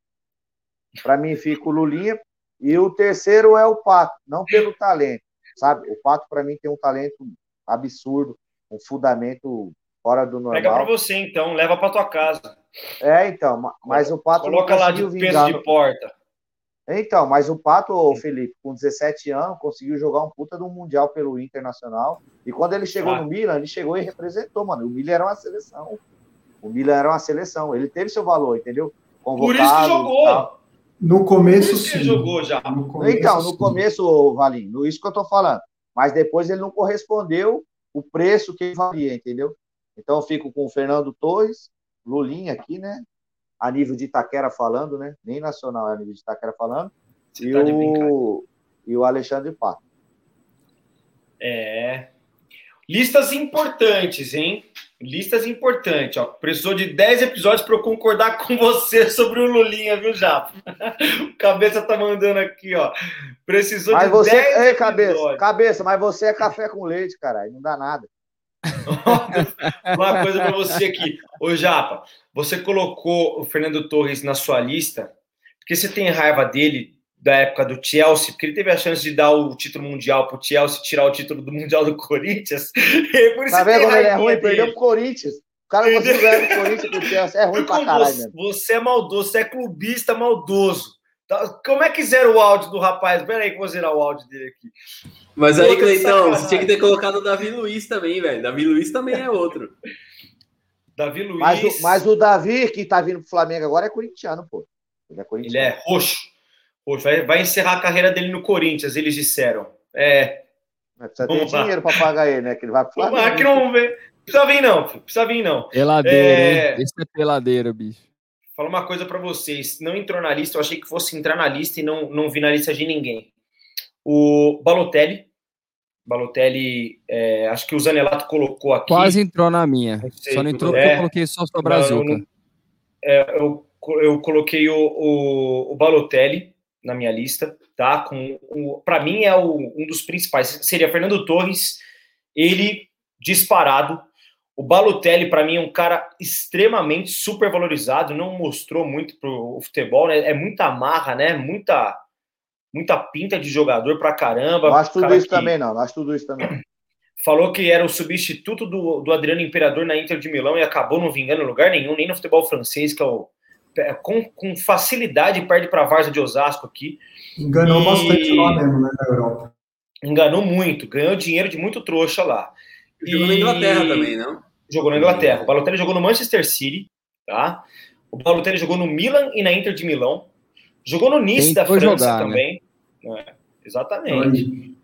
Para mim fica o Lulinha, e o terceiro é o Pato, não pelo talento, sabe? O Pato, para mim, tem um talento absurdo, um fundamento fora do normal. Pega para você, então, leva para tua casa. É, então, mas o Pato Coloca lá de peso de porta. Então, mas o Pato, Felipe, com 17 anos, conseguiu jogar um puta do Mundial pelo Internacional. E quando ele chegou ah. no Milan, ele chegou e representou, mano. O Milan era uma seleção. O Milan era uma seleção. Ele teve seu valor, entendeu? Convocado, Por isso que jogou. No começo, sim. jogou já. No começo, então, no sim. começo, Valinho, isso que eu tô falando. Mas depois ele não correspondeu o preço que valia, entendeu? Então eu fico com o Fernando Torres, Lulinha aqui, né? A nível de Itaquera falando, né? Nem nacional, é a nível de Itaquera falando. e, tá o... e o Alexandre Pato. É. Listas importantes, hein? Listas importantes, ó. Precisou de 10 episódios para eu concordar com você sobre o Lulinha, viu, Japa? o Cabeça tá mandando aqui, ó. Precisou mas de você... 10 Ei, cabeça, cabeça, mas você é café com leite, caralho. Não dá nada. Uma coisa para você aqui. Ô, Japa, você colocou o Fernando Torres na sua lista porque você tem raiva dele da época do Chelsea, porque ele teve a chance de dar o título mundial pro Chelsea, tirar o título do mundial do Corinthians. Por isso tá vendo como ele é ruim? Dele. Perdeu pro Corinthians. O cara conseguiu ganhar do Corinthians pro Chelsea. É ruim pra caralho você, Você é maldoso, você é clubista maldoso. Tá, como é que zera o áudio do rapaz? Pera aí que eu vou zerar o áudio dele aqui. Mas aí, Cleitão, você tinha que ter colocado o Davi Luiz também, velho. Davi Luiz também é outro. Davi Luiz. Mas o, mas o Davi, que tá vindo pro Flamengo agora, é corintiano, pô. Ele é corintiano. Ele é roxo. Poxa, vai, vai encerrar a carreira dele no Corinthians, eles disseram. É. Mas precisa ter dinheiro para pagar ele, né? Que ele vai pro Flamengo. Mas que não vem. Precisa vir, não. Precisa vir, não. Peladeira, é... hein? Esse é peladeira, bicho. Fala uma coisa para vocês. Não entrou na lista, eu achei que fosse entrar na lista e não, não vi na lista de ninguém. O Balotelli. Balotelli, é, acho que o Zanelato colocou aqui. Quase entrou na minha. Só não entrou é, porque eu coloquei só o Brasil. Eu, é, eu, eu, coloquei o, o, o Balotelli na minha lista, tá? Com, com para mim é o, um dos principais. Seria Fernando Torres, ele disparado. O Balotelli para mim é um cara extremamente super valorizado, não mostrou muito pro futebol, né? É muita marra, né? Muita muita pinta de jogador pra caramba. Não acho tudo isso que... também não, não acho tudo isso também. Falou que era o substituto do, do Adriano Imperador na Inter de Milão e acabou não vingando em lugar nenhum, nem no futebol francês, que é o com, com facilidade perde para a Varsa de Osasco aqui. Enganou e... bastante lá mesmo, né, na Europa. Enganou muito, ganhou dinheiro de muito trouxa lá. Jogou e... na Inglaterra também, não? Jogou na Inglaterra. O Balotelli jogou no Manchester City, tá? O Balotelli jogou no Milan e na Inter de Milão. Jogou no Nice da França jogar, né? também. Né? É, exatamente.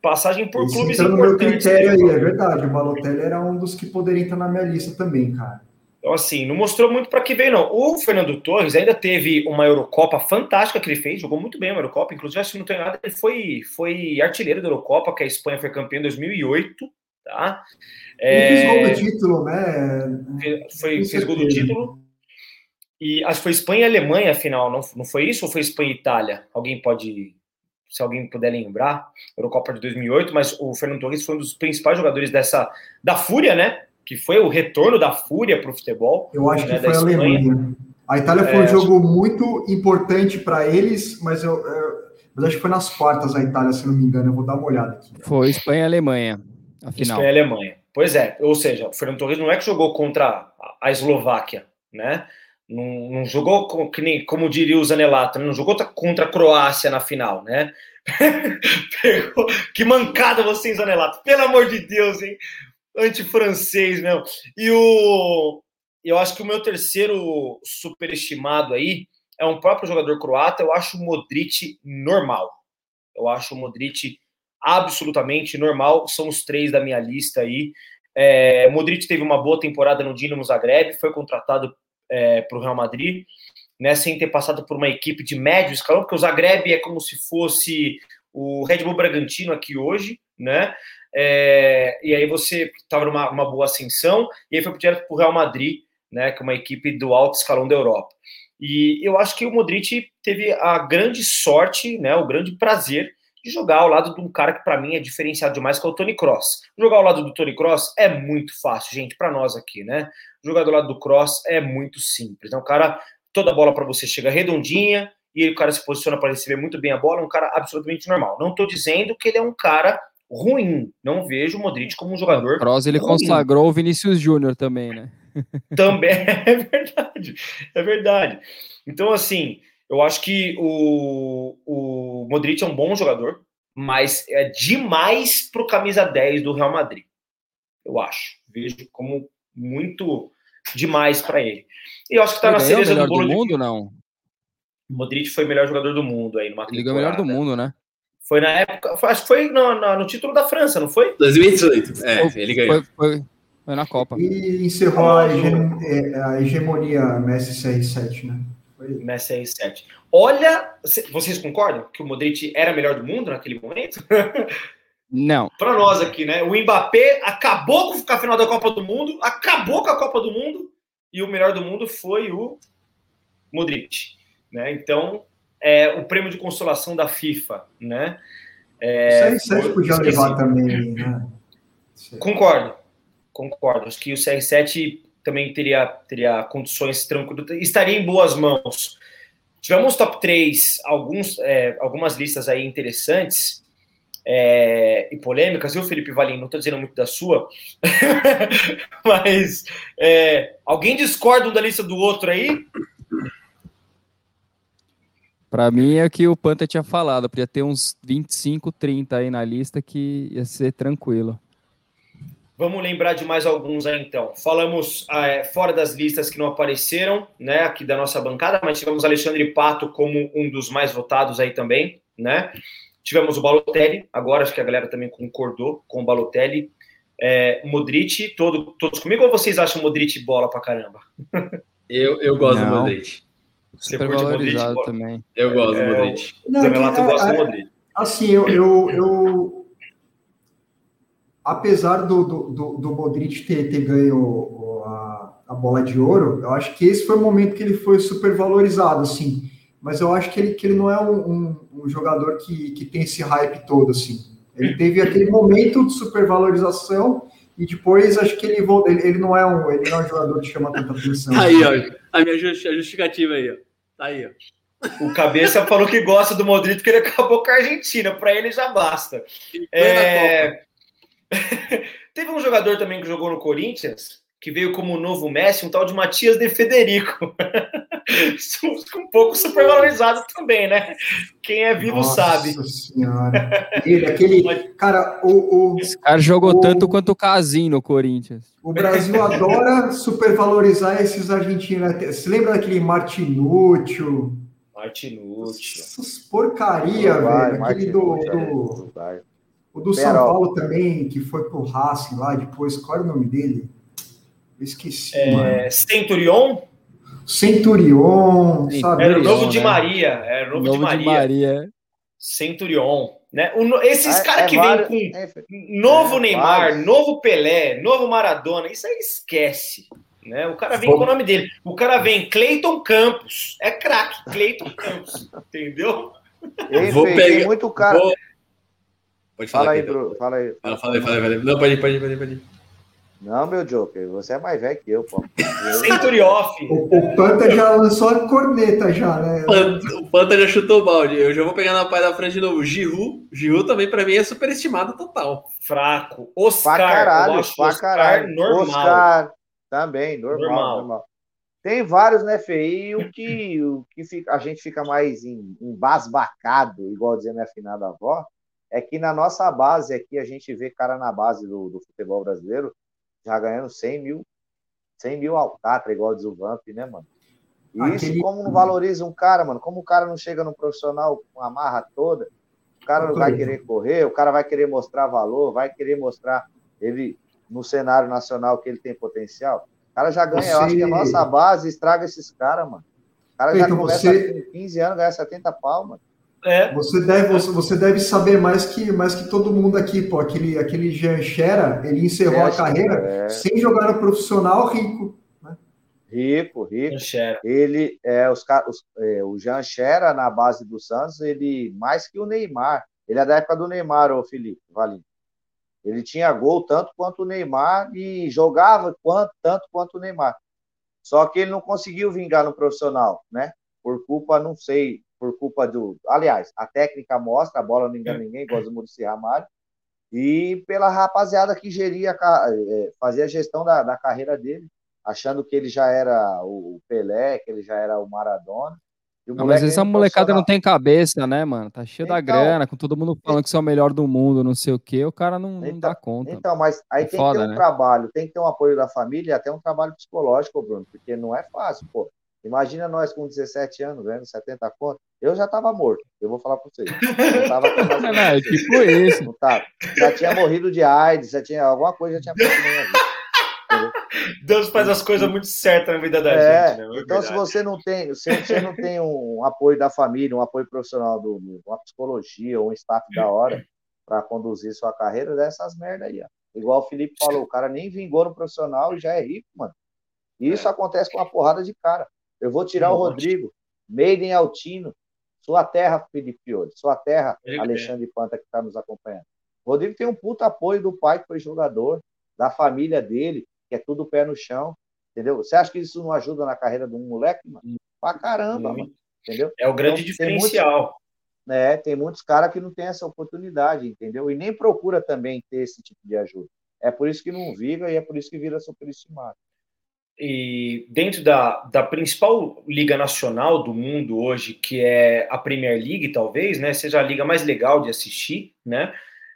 Passagem por Esse clubes importantes. No meu critério aí, é verdade. O Balotelli era um dos que poderia entrar na minha lista também, cara. Então, assim, não mostrou muito para que veio, não. O Fernando Torres ainda teve uma Eurocopa fantástica que ele fez, jogou muito bem a Eurocopa, inclusive, acho que não tem nada, ele foi, foi artilheiro da Eurocopa, que a Espanha foi campeã em 2008, tá? É... Ele fez gol do título, né? Foi, fez gol do título. E acho que foi Espanha e Alemanha, afinal, não, não foi isso? Ou foi Espanha e Itália? Alguém pode, se alguém puder lembrar, Eurocopa de 2008, mas o Fernando Torres foi um dos principais jogadores dessa, da Fúria, né? Que foi o retorno da fúria para o futebol. Eu acho né, que foi a Alemanha. A Itália foi é, um jogo muito importante para eles, mas eu, eu, mas acho que foi nas quartas a Itália, se não me engano. Eu vou dar uma olhada aqui. Foi Espanha e Alemanha. Afinal. Espanha e Alemanha. Pois é, ou seja, o Fernando Torres não é que jogou contra a Eslováquia, né? Não, não jogou como, nem, como diria o Zanelato, né? não jogou contra a Croácia na final, né? que mancada você, Zanelato. Pelo amor de Deus, hein? Anti-francês mesmo. E o. Eu acho que o meu terceiro superestimado aí é um próprio jogador croata. Eu acho o Modric normal. Eu acho o Modric absolutamente normal. São os três da minha lista aí. É, Modric teve uma boa temporada no Dinamo Zagreb, foi contratado é, para o Real Madrid, né, sem ter passado por uma equipe de médio escalão, porque o Zagreb é como se fosse o Red Bull Bragantino aqui hoje, né? É, e aí você estava numa uma boa ascensão, e aí foi direto para o Real Madrid, né, que é uma equipe do alto escalão da Europa. E eu acho que o Modric teve a grande sorte, né, o grande prazer de jogar ao lado de um cara que para mim é diferenciado demais, que é o Tony Cross. Jogar ao lado do Tony Cross é muito fácil, gente, para nós aqui, né? Jogar do lado do Cross é muito simples. É um cara, toda bola para você chega redondinha, e o cara se posiciona para receber muito bem a bola, é um cara absolutamente normal. Não estou dizendo que ele é um cara ruim. Não vejo o Modric como um jogador. O Kroos ele ruim. consagrou o Vinícius Júnior também, né? também é verdade, é verdade. Então, assim, eu acho que o, o Modric é um bom jogador, mas é demais para o camisa 10 do Real Madrid. Eu acho. Vejo como muito demais para ele. E eu acho que está na cereja do bolo. Do mundo, de... não? O Modric foi o melhor jogador do mundo aí numa Liga melhor do mundo, né? Foi na época, foi, acho que foi no, no, no, título da França, não foi? 2018, é, ele ganhou. Foi, foi, foi na Copa. E encerrou a, hege a hegemonia Messi CR7, né? Foi. Messi CR7. Olha, vocês concordam que o Modric era melhor do mundo naquele momento? Não. Para nós aqui, né? O Mbappé acabou com a final da Copa do Mundo, acabou com a Copa do Mundo, e o melhor do mundo foi o Modric. Né? Então, é o prêmio de consolação da FIFA, né? É, o CR7 podia esqueci. levar também, né? Concordo, concordo. Acho que o CR7 também teria, teria condições tranquilas, estaria em boas mãos. Tivemos top 3, alguns, é, algumas listas aí interessantes é, e polêmicas, viu, Felipe Valim? Não estou dizendo muito da sua, mas é, alguém discorda um da lista do outro aí? Para mim é que o Panta tinha falado, podia ter uns 25, 30 aí na lista que ia ser tranquilo. Vamos lembrar de mais alguns aí então. Falamos é, fora das listas que não apareceram, né, aqui da nossa bancada, mas tivemos Alexandre Pato como um dos mais votados aí também, né? Tivemos o Balotelli, agora acho que a galera também concordou com o Balotelli. É, Modric, todo, todos comigo ou vocês acham Modric bola pra caramba? Eu, eu gosto não. do Modric. Super valorizado Modric, também. Eu gosto do é, Modric. Não, é, gosta do é, Modric. Assim, eu, eu, eu apesar do, do, do, Modric ter, ter ganho a, a, bola de ouro, eu acho que esse foi o momento que ele foi super valorizado, assim. Mas eu acho que ele, que ele não é um, um, um jogador que, que tem esse hype todo, assim. Ele teve aquele momento de supervalorização e depois acho que ele, ele, ele não é um ele não é um jogador que chama tanta atenção. Aí, ó, a minha justificativa aí, ó. Tá aí, ó. O Cabeça falou que gosta do Modric porque ele acabou com a Argentina. Para ele já basta. É... Teve um jogador também que jogou no Corinthians, que veio como novo Messi, um tal de Matias de Federico. um pouco supervalorizado também, né? Quem é vivo Nossa sabe. Senhora. Ele, aquele. Cara, o. o Esse cara jogou o, tanto quanto o Casim no Corinthians. O Brasil adora supervalorizar esses argentinos. Você lembra daquele Martinúcio? Martinúcio. Essas porcaria, velho. Aquele do. do o do São Paulo também, que foi pro Racing lá depois. Qual era o nome dele? Esqueci. É, Centurion? Centurion, sabe? Era o novo né? de Maria. Era o novo, novo de, Maria. de Maria. Centurion. Né? O, esses é, caras é que vários, vêm com é, novo é, Neymar, vários. novo Pelé, novo Maradona, isso aí esquece. Né? O cara vem Vou... com o nome dele. O cara vem Cleiton Campos. É craque, Cleiton Campos. Entendeu? Ei, Vou pegar muito cara. Vou... Pode falar. Fala aí, Bruno. Fala aí. Fala, fala aí, fala aí, fala aí. Não, pode ir, pode ir, pode ir. Pode ir. Não, meu Joker, você é mais velho que eu, pô. Century off. O, o Panta já lançou a corneta já, né? O Panta já chutou o balde. Eu já vou pegar na parte da frente de novo. Giru, Giru também para mim é superestimado total. Fraco. Oscar, pra caralho, pra caralho. normal. Oscar também, normal, normal. normal. Tem vários, né, Fê? E o que, o que fica, a gente fica mais embasbacado, igual dizia minha afinada avó, é que na nossa base aqui, a gente vê cara na base do, do futebol brasileiro já ganhando 100 mil, 100 mil alcatra, igual diz o Vamp, né, mano? E Aquele... isso como não valoriza um cara, mano? Como o cara não chega no profissional com a marra toda, o cara não vai querer correr, o cara vai querer mostrar valor, vai querer mostrar ele no cenário nacional que ele tem potencial. O cara já ganha, você... eu acho que a nossa base estraga esses caras, mano. O cara já começa você... com 15 anos, ganha 70 pau, mano. É. Você, deve, você, você, deve saber mais que, mais que todo mundo aqui, pô. Aquele, aquele Jean Xera, ele encerrou a carreira é. sem jogar no profissional rico. Né? Rico, rico. Ele, é, os, os, é, o Jean Xera, na base do Santos, ele mais que o Neymar. Ele é da época do Neymar, o Felipe Valim. Ele tinha gol tanto quanto o Neymar e jogava quanto, tanto quanto o Neymar. Só que ele não conseguiu vingar no profissional, né? Por culpa, não sei, por culpa do. Aliás, a técnica mostra, a bola não engana ninguém, igual o Murici Ramalho, e pela rapaziada que geria, é, fazia a gestão da, da carreira dele, achando que ele já era o Pelé, que ele já era o Maradona. Não, mas essa molecada não tem cabeça, né, mano? Tá cheio então, da grana, com todo mundo falando que você é o melhor do mundo, não sei o quê, o cara não, então, dá conta. Então, mas aí é tem foda, que ter um né? trabalho, tem que ter um apoio da família e até um trabalho psicológico, Bruno, porque não é fácil, pô. Imagina nós com 17 anos, ganhando 70 contas. Eu já estava morto, eu vou falar para vocês. Eu tava com não, não, é tipo isso. Não tava. Já tinha morrido de AIDS, já tinha alguma coisa, já tinha feito na minha vida. Deus faz as coisas muito certas na vida da é, gente. Né? É então, se você não tem, se você não tem um apoio da família, um apoio profissional, do, uma psicologia, um staff da hora para conduzir sua carreira, dessas merda aí. Ó. Igual o Felipe falou, o cara nem vingou no profissional e já é rico, mano. E isso é. acontece com uma porrada de cara. Eu vou tirar o Rodrigo, Maiden Altino, sua terra, Felipe Pioli, sua terra, Alexandre Panta, que está nos acompanhando. O Rodrigo tem um puta apoio do pai, que foi jogador, da família dele, que é tudo pé no chão, entendeu? Você acha que isso não ajuda na carreira de um moleque, mano? Pra caramba, mano, entendeu? É o grande então, diferencial. Tem muitos, né, tem muitos caras que não têm essa oportunidade, entendeu? E nem procura também ter esse tipo de ajuda. É por isso que não vive e é por isso que vira superestimado e dentro da, da principal liga nacional do mundo hoje, que é a Premier League, talvez, né, seja a liga mais legal de assistir, né,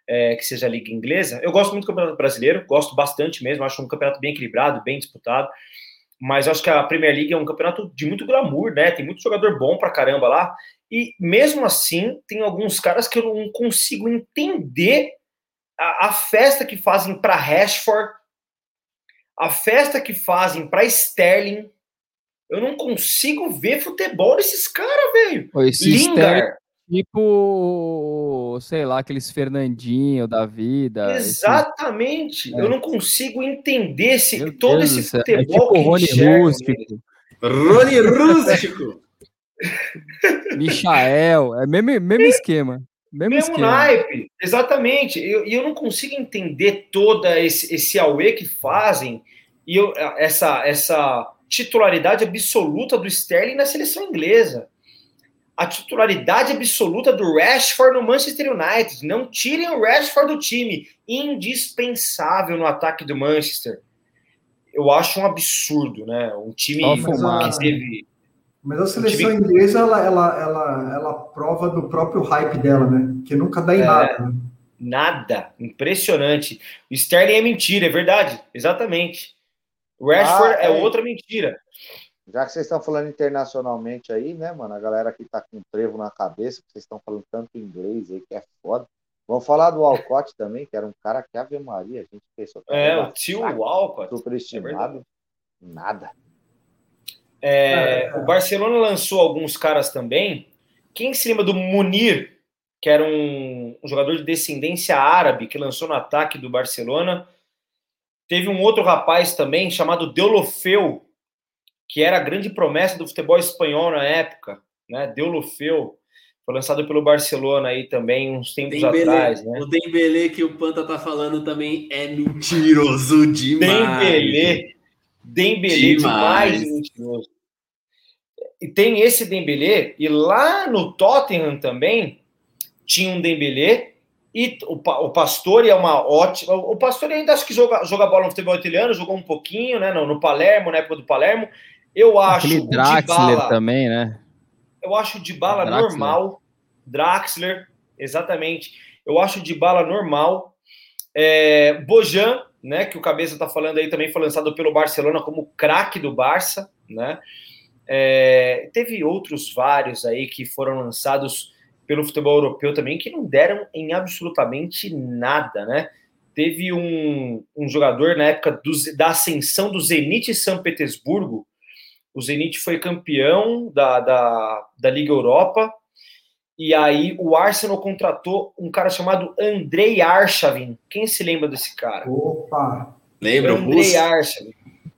é, que seja a liga inglesa. Eu gosto muito do Campeonato Brasileiro, gosto bastante mesmo, acho um campeonato bem equilibrado, bem disputado, mas acho que a Premier League é um campeonato de muito glamour, né, tem muito jogador bom pra caramba lá, e mesmo assim, tem alguns caras que eu não consigo entender a, a festa que fazem para Rashford a festa que fazem para Sterling. Eu não consigo ver futebol desses caras, velho. Lingard. Tipo, sei lá, aqueles Fernandinho da vida. Exatamente. Esse... Eu não consigo entender esse, todo Deus esse futebol. É tipo que Rony Rústico. Rony Rústico. Michael. É mesmo, mesmo esquema. Mesmo, mesmo naipe, exatamente. E eu, eu, não consigo entender toda esse, esse auê que fazem e eu, essa, essa titularidade absoluta do Sterling na seleção inglesa. A titularidade absoluta do Rashford no Manchester United. Não tirem o Rashford do time. Indispensável no ataque do Manchester. Eu acho um absurdo, né? Um time que teve mas a seleção time... inglesa, ela, ela, ela, ela prova do próprio hype dela, né? Que nunca dá em é, nada. Né? Nada. Impressionante. O Sterling é mentira, é verdade. Exatamente. O Rashford ah, é. é. outra mentira. Já que vocês estão falando internacionalmente aí, né, mano? A galera que tá com trevo na cabeça, que vocês estão falando tanto inglês aí, que é foda. Vamos falar do Alcott também, que era um cara que Ave Maria, a gente pensou. É, o tio Alcott. Superestimado. Nada. É, é, o Barcelona lançou alguns caras também. Quem se lembra do Munir, que era um, um, jogador de descendência árabe, que lançou no ataque do Barcelona? Teve um outro rapaz também, chamado Deulofeu, que era a grande promessa do futebol espanhol na época, né? Deulofeu. Foi lançado pelo Barcelona aí também uns tempos Dembélé, atrás, né? O Dembélé que o Panta tá falando também é mentiroso demais. Dembélé, Dembélé demais, demais mentiroso. E tem esse Dembélé e lá no Tottenham também tinha um Dembélé e o, o Pastore é uma ótima. O Pastore ainda acho que joga, joga bola no futebol italiano, jogou um pouquinho, né? No, no Palermo, na época do Palermo. Eu acho Aquele Draxler também, né? Eu acho de bala normal. Draxler, exatamente. Eu acho de bala normal. É, Bojan, né, que o Cabeça está falando aí, também foi lançado pelo Barcelona como craque do Barça, né? É, teve outros vários aí que foram lançados pelo futebol europeu também que não deram em absolutamente nada, né? Teve um, um jogador na época do, da ascensão do Zenit São Petersburgo, o Zenit foi campeão da, da, da Liga Europa. E aí o Arsenal contratou um cara chamado Andrei Arshavin. Quem se lembra desse cara? Opa! Lembra? Andrei Arshavin.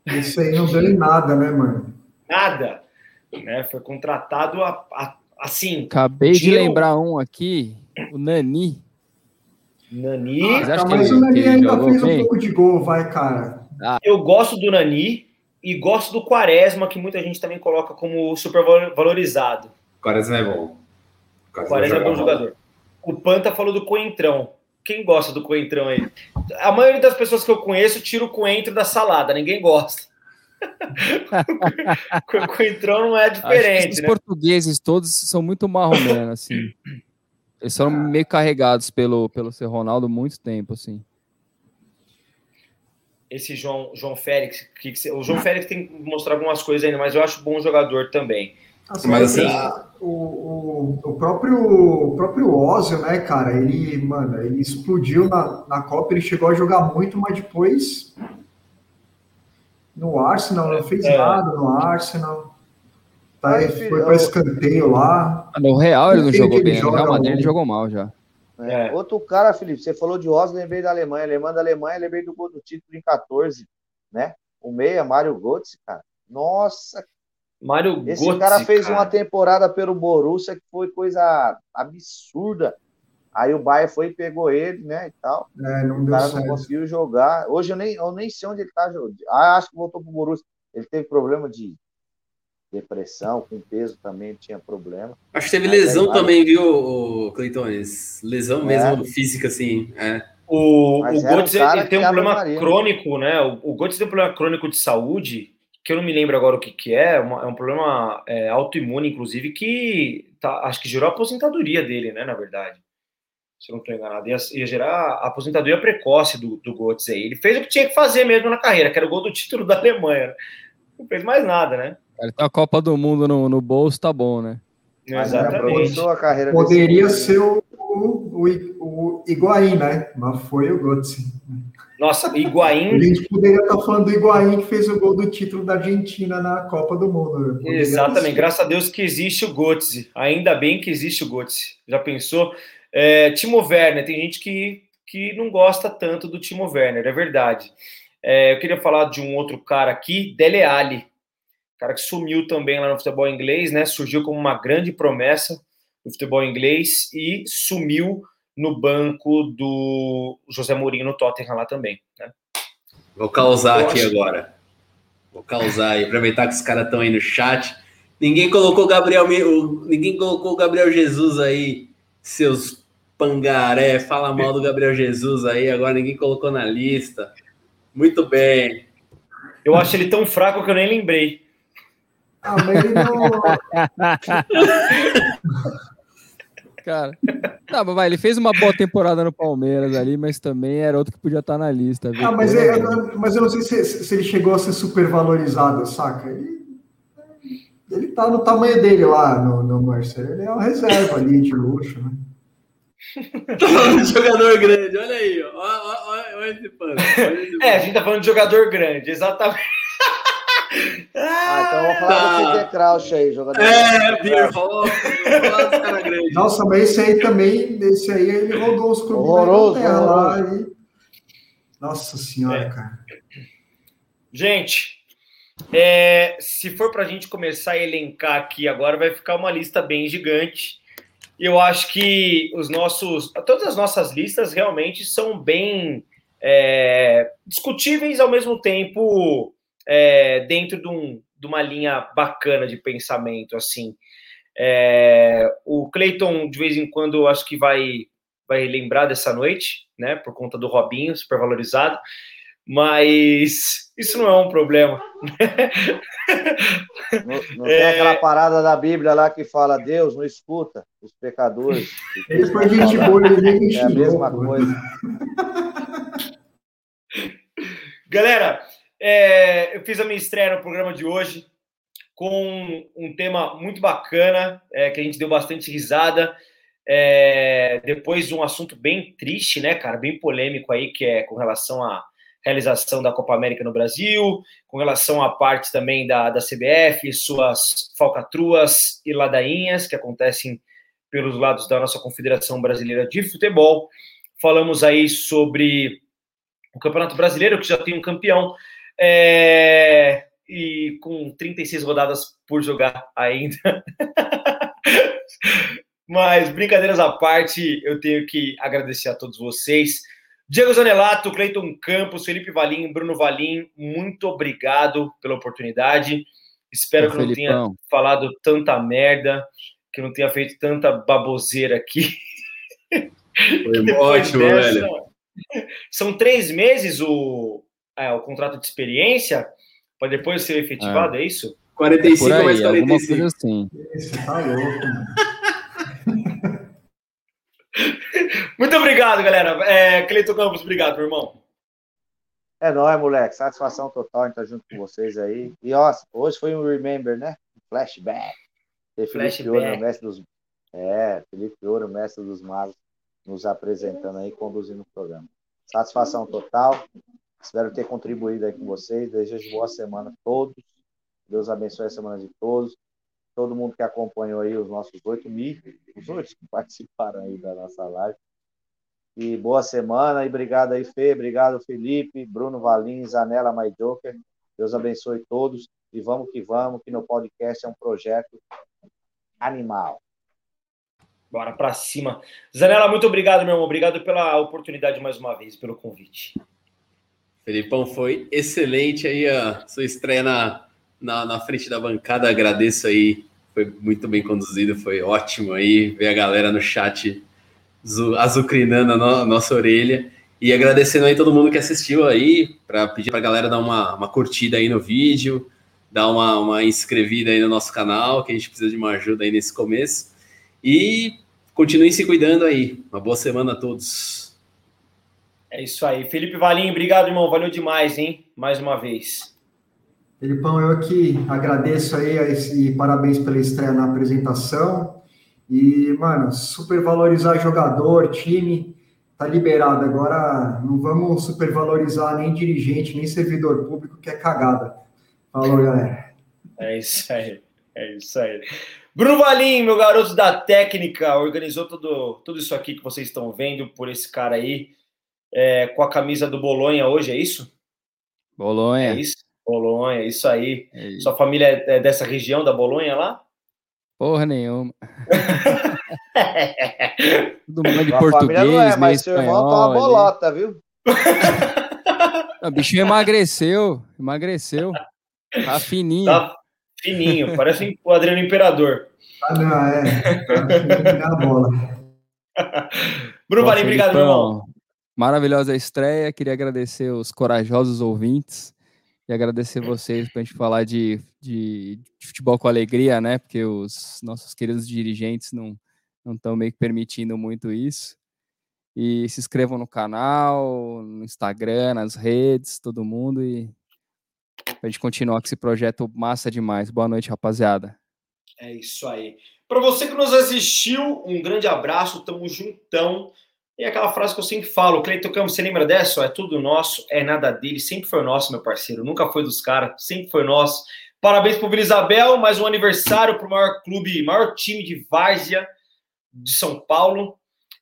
Isso aí não deu em nada, né, mano? Nada. Né? Foi contratado a, a, assim. Acabei de lembrar um aqui, o Nani. Nani. Ah, mas o Nani ainda fez um pouco de gol, vai, cara. Ah. Eu gosto do Nani. E gosto do Quaresma, que muita gente também coloca como super valorizado. Quaresma é bom. Quaresma, Quaresma é bom jogador. O Panta falou do Coentrão. Quem gosta do Coentrão aí? A maioria das pessoas que eu conheço tira o coentro da salada, ninguém gosta. o coentrão não é diferente. Os né? portugueses todos são muito marromenos, assim. Eles são meio carregados pelo, pelo ser Ronaldo muito tempo, assim esse João, João Félix. Que, que, o João Félix tem que mostrar algumas coisas ainda, mas eu acho bom jogador também. Assim, mas assim, o, o, o, próprio o próprio Ozil, né, cara, ele, mano, ele explodiu na, na Copa, ele chegou a jogar muito, mas depois no Arsenal não fez é. nada no Arsenal. Tá, foi para escanteio lá. No Real ele não jogou bem, no Real Madrid ele jogou mal já. É. Outro cara, Felipe, você falou de Oslo, lembrei da Alemanha. Alemã da Alemanha, lembrei do gol do título em 14, né? O meia, Mário Götze, cara. Nossa. Mário Esse Götze, cara fez cara. uma temporada pelo Borussia que foi coisa absurda. Aí o Bayern foi e pegou ele, né, e tal. É, não o cara não conseguiu jogar. Hoje eu nem, eu nem sei onde ele tá jogando. Ah, acho que voltou pro Borussia. Ele teve problema de depressão, com peso também tinha problema. Acho que teve lesão aí, também, viu, Cleitones? Lesão é. mesmo física, assim. É. O, o Götze um tem um problema crônico, né? O, o Götze tem um problema crônico de saúde, que eu não me lembro agora o que, que é, uma, é um problema é, autoimune, inclusive, que tá, acho que gerou a aposentadoria dele, né, na verdade. Se eu não estou enganado. Ia, ia, gerar a aposentadoria precoce do, do Götze aí. Ele fez o que tinha que fazer mesmo na carreira, que era o gol do título da Alemanha. Né? Não fez mais nada, né? Ele tem a Copa do Mundo no, no bolso, tá bom, né? Exatamente. A carreira Poderia ser o, o, o, Higuaín, né? Mas foi o Götze. Nossa, Higuaín. A gente poderia estar falando do Higuaín que fez o gol do título da Argentina na Copa do Mundo. Exatamente. Graças a Deus que existe o Götze. Ainda bem que existe o Götze. Já pensou? É, Timo Werner. Tem gente que, que não gosta tanto do Timo Werner, é verdade. É, eu queria falar de um outro cara aqui, Dele Alli cara que sumiu também lá no futebol inglês, né? Surgiu como uma grande promessa no futebol inglês e sumiu no banco do José Mourinho no Tottenham lá também, né? Vou causar Eu aqui acho... agora. Vou causar aí, aproveitar que os caras estão aí no chat. Ninguém colocou Gabriel, ninguém colocou Gabriel Jesus aí, seus pangaré, fala mal do Gabriel Jesus aí, agora ninguém colocou na lista. Muito bem. Eu acho ele tão fraco que eu nem lembrei. Ah, mas ele não. Cara, tá, mas vai, ele fez uma boa temporada no Palmeiras ali, mas também era outro que podia estar na lista. Viu? Ah, mas, é, mas eu não sei se, se, ele chegou a ser super valorizado, saca? Ele, ele tá no tamanho dele lá no, no Marcelo. Ele é uma reserva ali de luxo, né? jogador grande, olha aí, ó. Olha, olha, olha esse pano. É, a gente tá falando de jogador grande, exatamente. Ah, então vamos falar tá. do Peter Crouch aí, jogador. É, Beer Hall. Nossa, mas esse aí também, esse aí ele rodou os clubes horroroso, da lá. E... Nossa senhora, é. cara. Gente, é, se for para a gente começar a elencar aqui agora, vai ficar uma lista bem gigante. Eu acho que os nossos, todas as nossas listas realmente são bem é, discutíveis ao mesmo tempo é, dentro de, um, de, uma linha bacana de pensamento assim. É, o Clayton de vez em quando acho que vai vai lembrar dessa noite, né? Por conta do Robinho, super valorizado mas isso não é um problema. Não, não é... tem aquela parada da Bíblia lá que fala Deus não escuta os pecadores. Foi gente boa, ele É a mesma coisa. Galera, é, eu fiz a minha estreia no programa de hoje com um tema muito bacana, é, que a gente deu bastante risada. É, depois de um assunto bem triste, né, cara, bem polêmico aí, que é com relação a realização da Copa América no Brasil, com relação à parte também da, da CBF, suas falcatruas e ladainhas que acontecem pelos lados da nossa Confederação Brasileira de Futebol. Falamos aí sobre o Campeonato Brasileiro, que já tem um campeão, é, e com 36 rodadas por jogar ainda. Mas, brincadeiras à parte, eu tenho que agradecer a todos vocês. Diego Zanelato, Cleiton Campos, Felipe Valim, Bruno Valim, muito obrigado pela oportunidade. Espero Ô, que não tenha falado tanta merda, que não tenha feito tanta baboseira aqui. Foi ótimo, dessa, velho. São três meses o, é, o contrato de experiência para depois ser efetivado, é, é isso? 45 é aí, mais 45. Assim. Esse tá louco, mano. Muito obrigado, galera. É, Cleiton Campos, obrigado, meu irmão. É nóis, moleque. Satisfação total em estar junto com vocês aí. E ó, hoje foi um remember, né? flashback. Ter Felipe Ouro, mestre dos. É, Felipe Ouro, mestre dos magos, nos apresentando aí, conduzindo o programa. Satisfação total. Espero ter contribuído aí com vocês. Desejo boa semana a todos. Deus abençoe a semana de todos todo mundo que acompanhou aí os nossos oito mil, os oito que participaram aí da nossa live. E boa semana e obrigado aí, Fê, obrigado, Felipe, Bruno Valim, Zanella My Joker. Deus abençoe todos e vamos que vamos, que no podcast é um projeto animal. Bora para cima. Zanella, muito obrigado, meu irmão. Obrigado pela oportunidade mais uma vez, pelo convite. Felipão, foi excelente aí a sua estreia na, na, na frente da bancada. Agradeço aí, foi muito bem conduzido, foi ótimo aí ver a galera no chat azucrinando a no, nossa orelha. E agradecendo aí todo mundo que assistiu aí, para pedir para a galera dar uma, uma curtida aí no vídeo, dar uma, uma inscrevida aí no nosso canal, que a gente precisa de uma ajuda aí nesse começo. E continuem se cuidando aí. Uma boa semana a todos. É isso aí. Felipe Valim, obrigado, irmão. Valeu demais, hein? Mais uma vez. Felipão, eu aqui agradeço aí e parabéns pela estreia na apresentação. E, mano, supervalorizar jogador, time, tá liberado. Agora não vamos supervalorizar nem dirigente, nem servidor público, que é cagada. Falou, galera. É isso aí. É isso aí. Bruno Valim, meu garoto da técnica, organizou tudo, tudo isso aqui que vocês estão vendo por esse cara aí, é, com a camisa do Bolonha hoje, é isso? Bolonha. É isso? Bolonha, isso aí. É isso. Sua família é dessa região da Bolonha lá? Porra nenhuma. Todo mundo de Sua português, não é, mas seu irmão tá uma bolota, viu? o bichinho emagreceu, emagreceu. Tá fininho. Tá fininho, parece o Adriano Imperador. Ah, não, é. Tá a bola. Bruno Valim, obrigado, meu irmão. Maravilhosa estreia. Queria agradecer os corajosos ouvintes e agradecer vocês para a gente falar de, de, de, futebol com alegria, né? Porque os nossos queridos dirigentes não não estão meio que permitindo muito isso. E se inscrevam no canal, no Instagram, nas redes, todo mundo e a gente continuar com esse projeto massa demais. Boa noite, rapaziada. É isso aí. Para você que nos assistiu, um grande abraço, tamo juntão. E aquela frase que eu sempre falo, Cleiton Campos, você lembra dessa? É tudo nosso, é nada dele, sempre foi nosso, meu parceiro, nunca foi dos caras, sempre foi nosso. Parabéns para o Vila Isabel, mais um aniversário para o maior clube, maior time de várzea de São Paulo.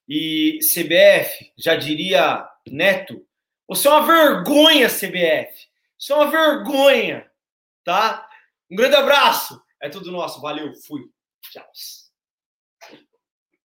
E CBF, já diria Neto, você é uma vergonha, CBF. Isso é uma vergonha, tá? Um grande abraço. É tudo nosso. Valeu, fui. Tchau.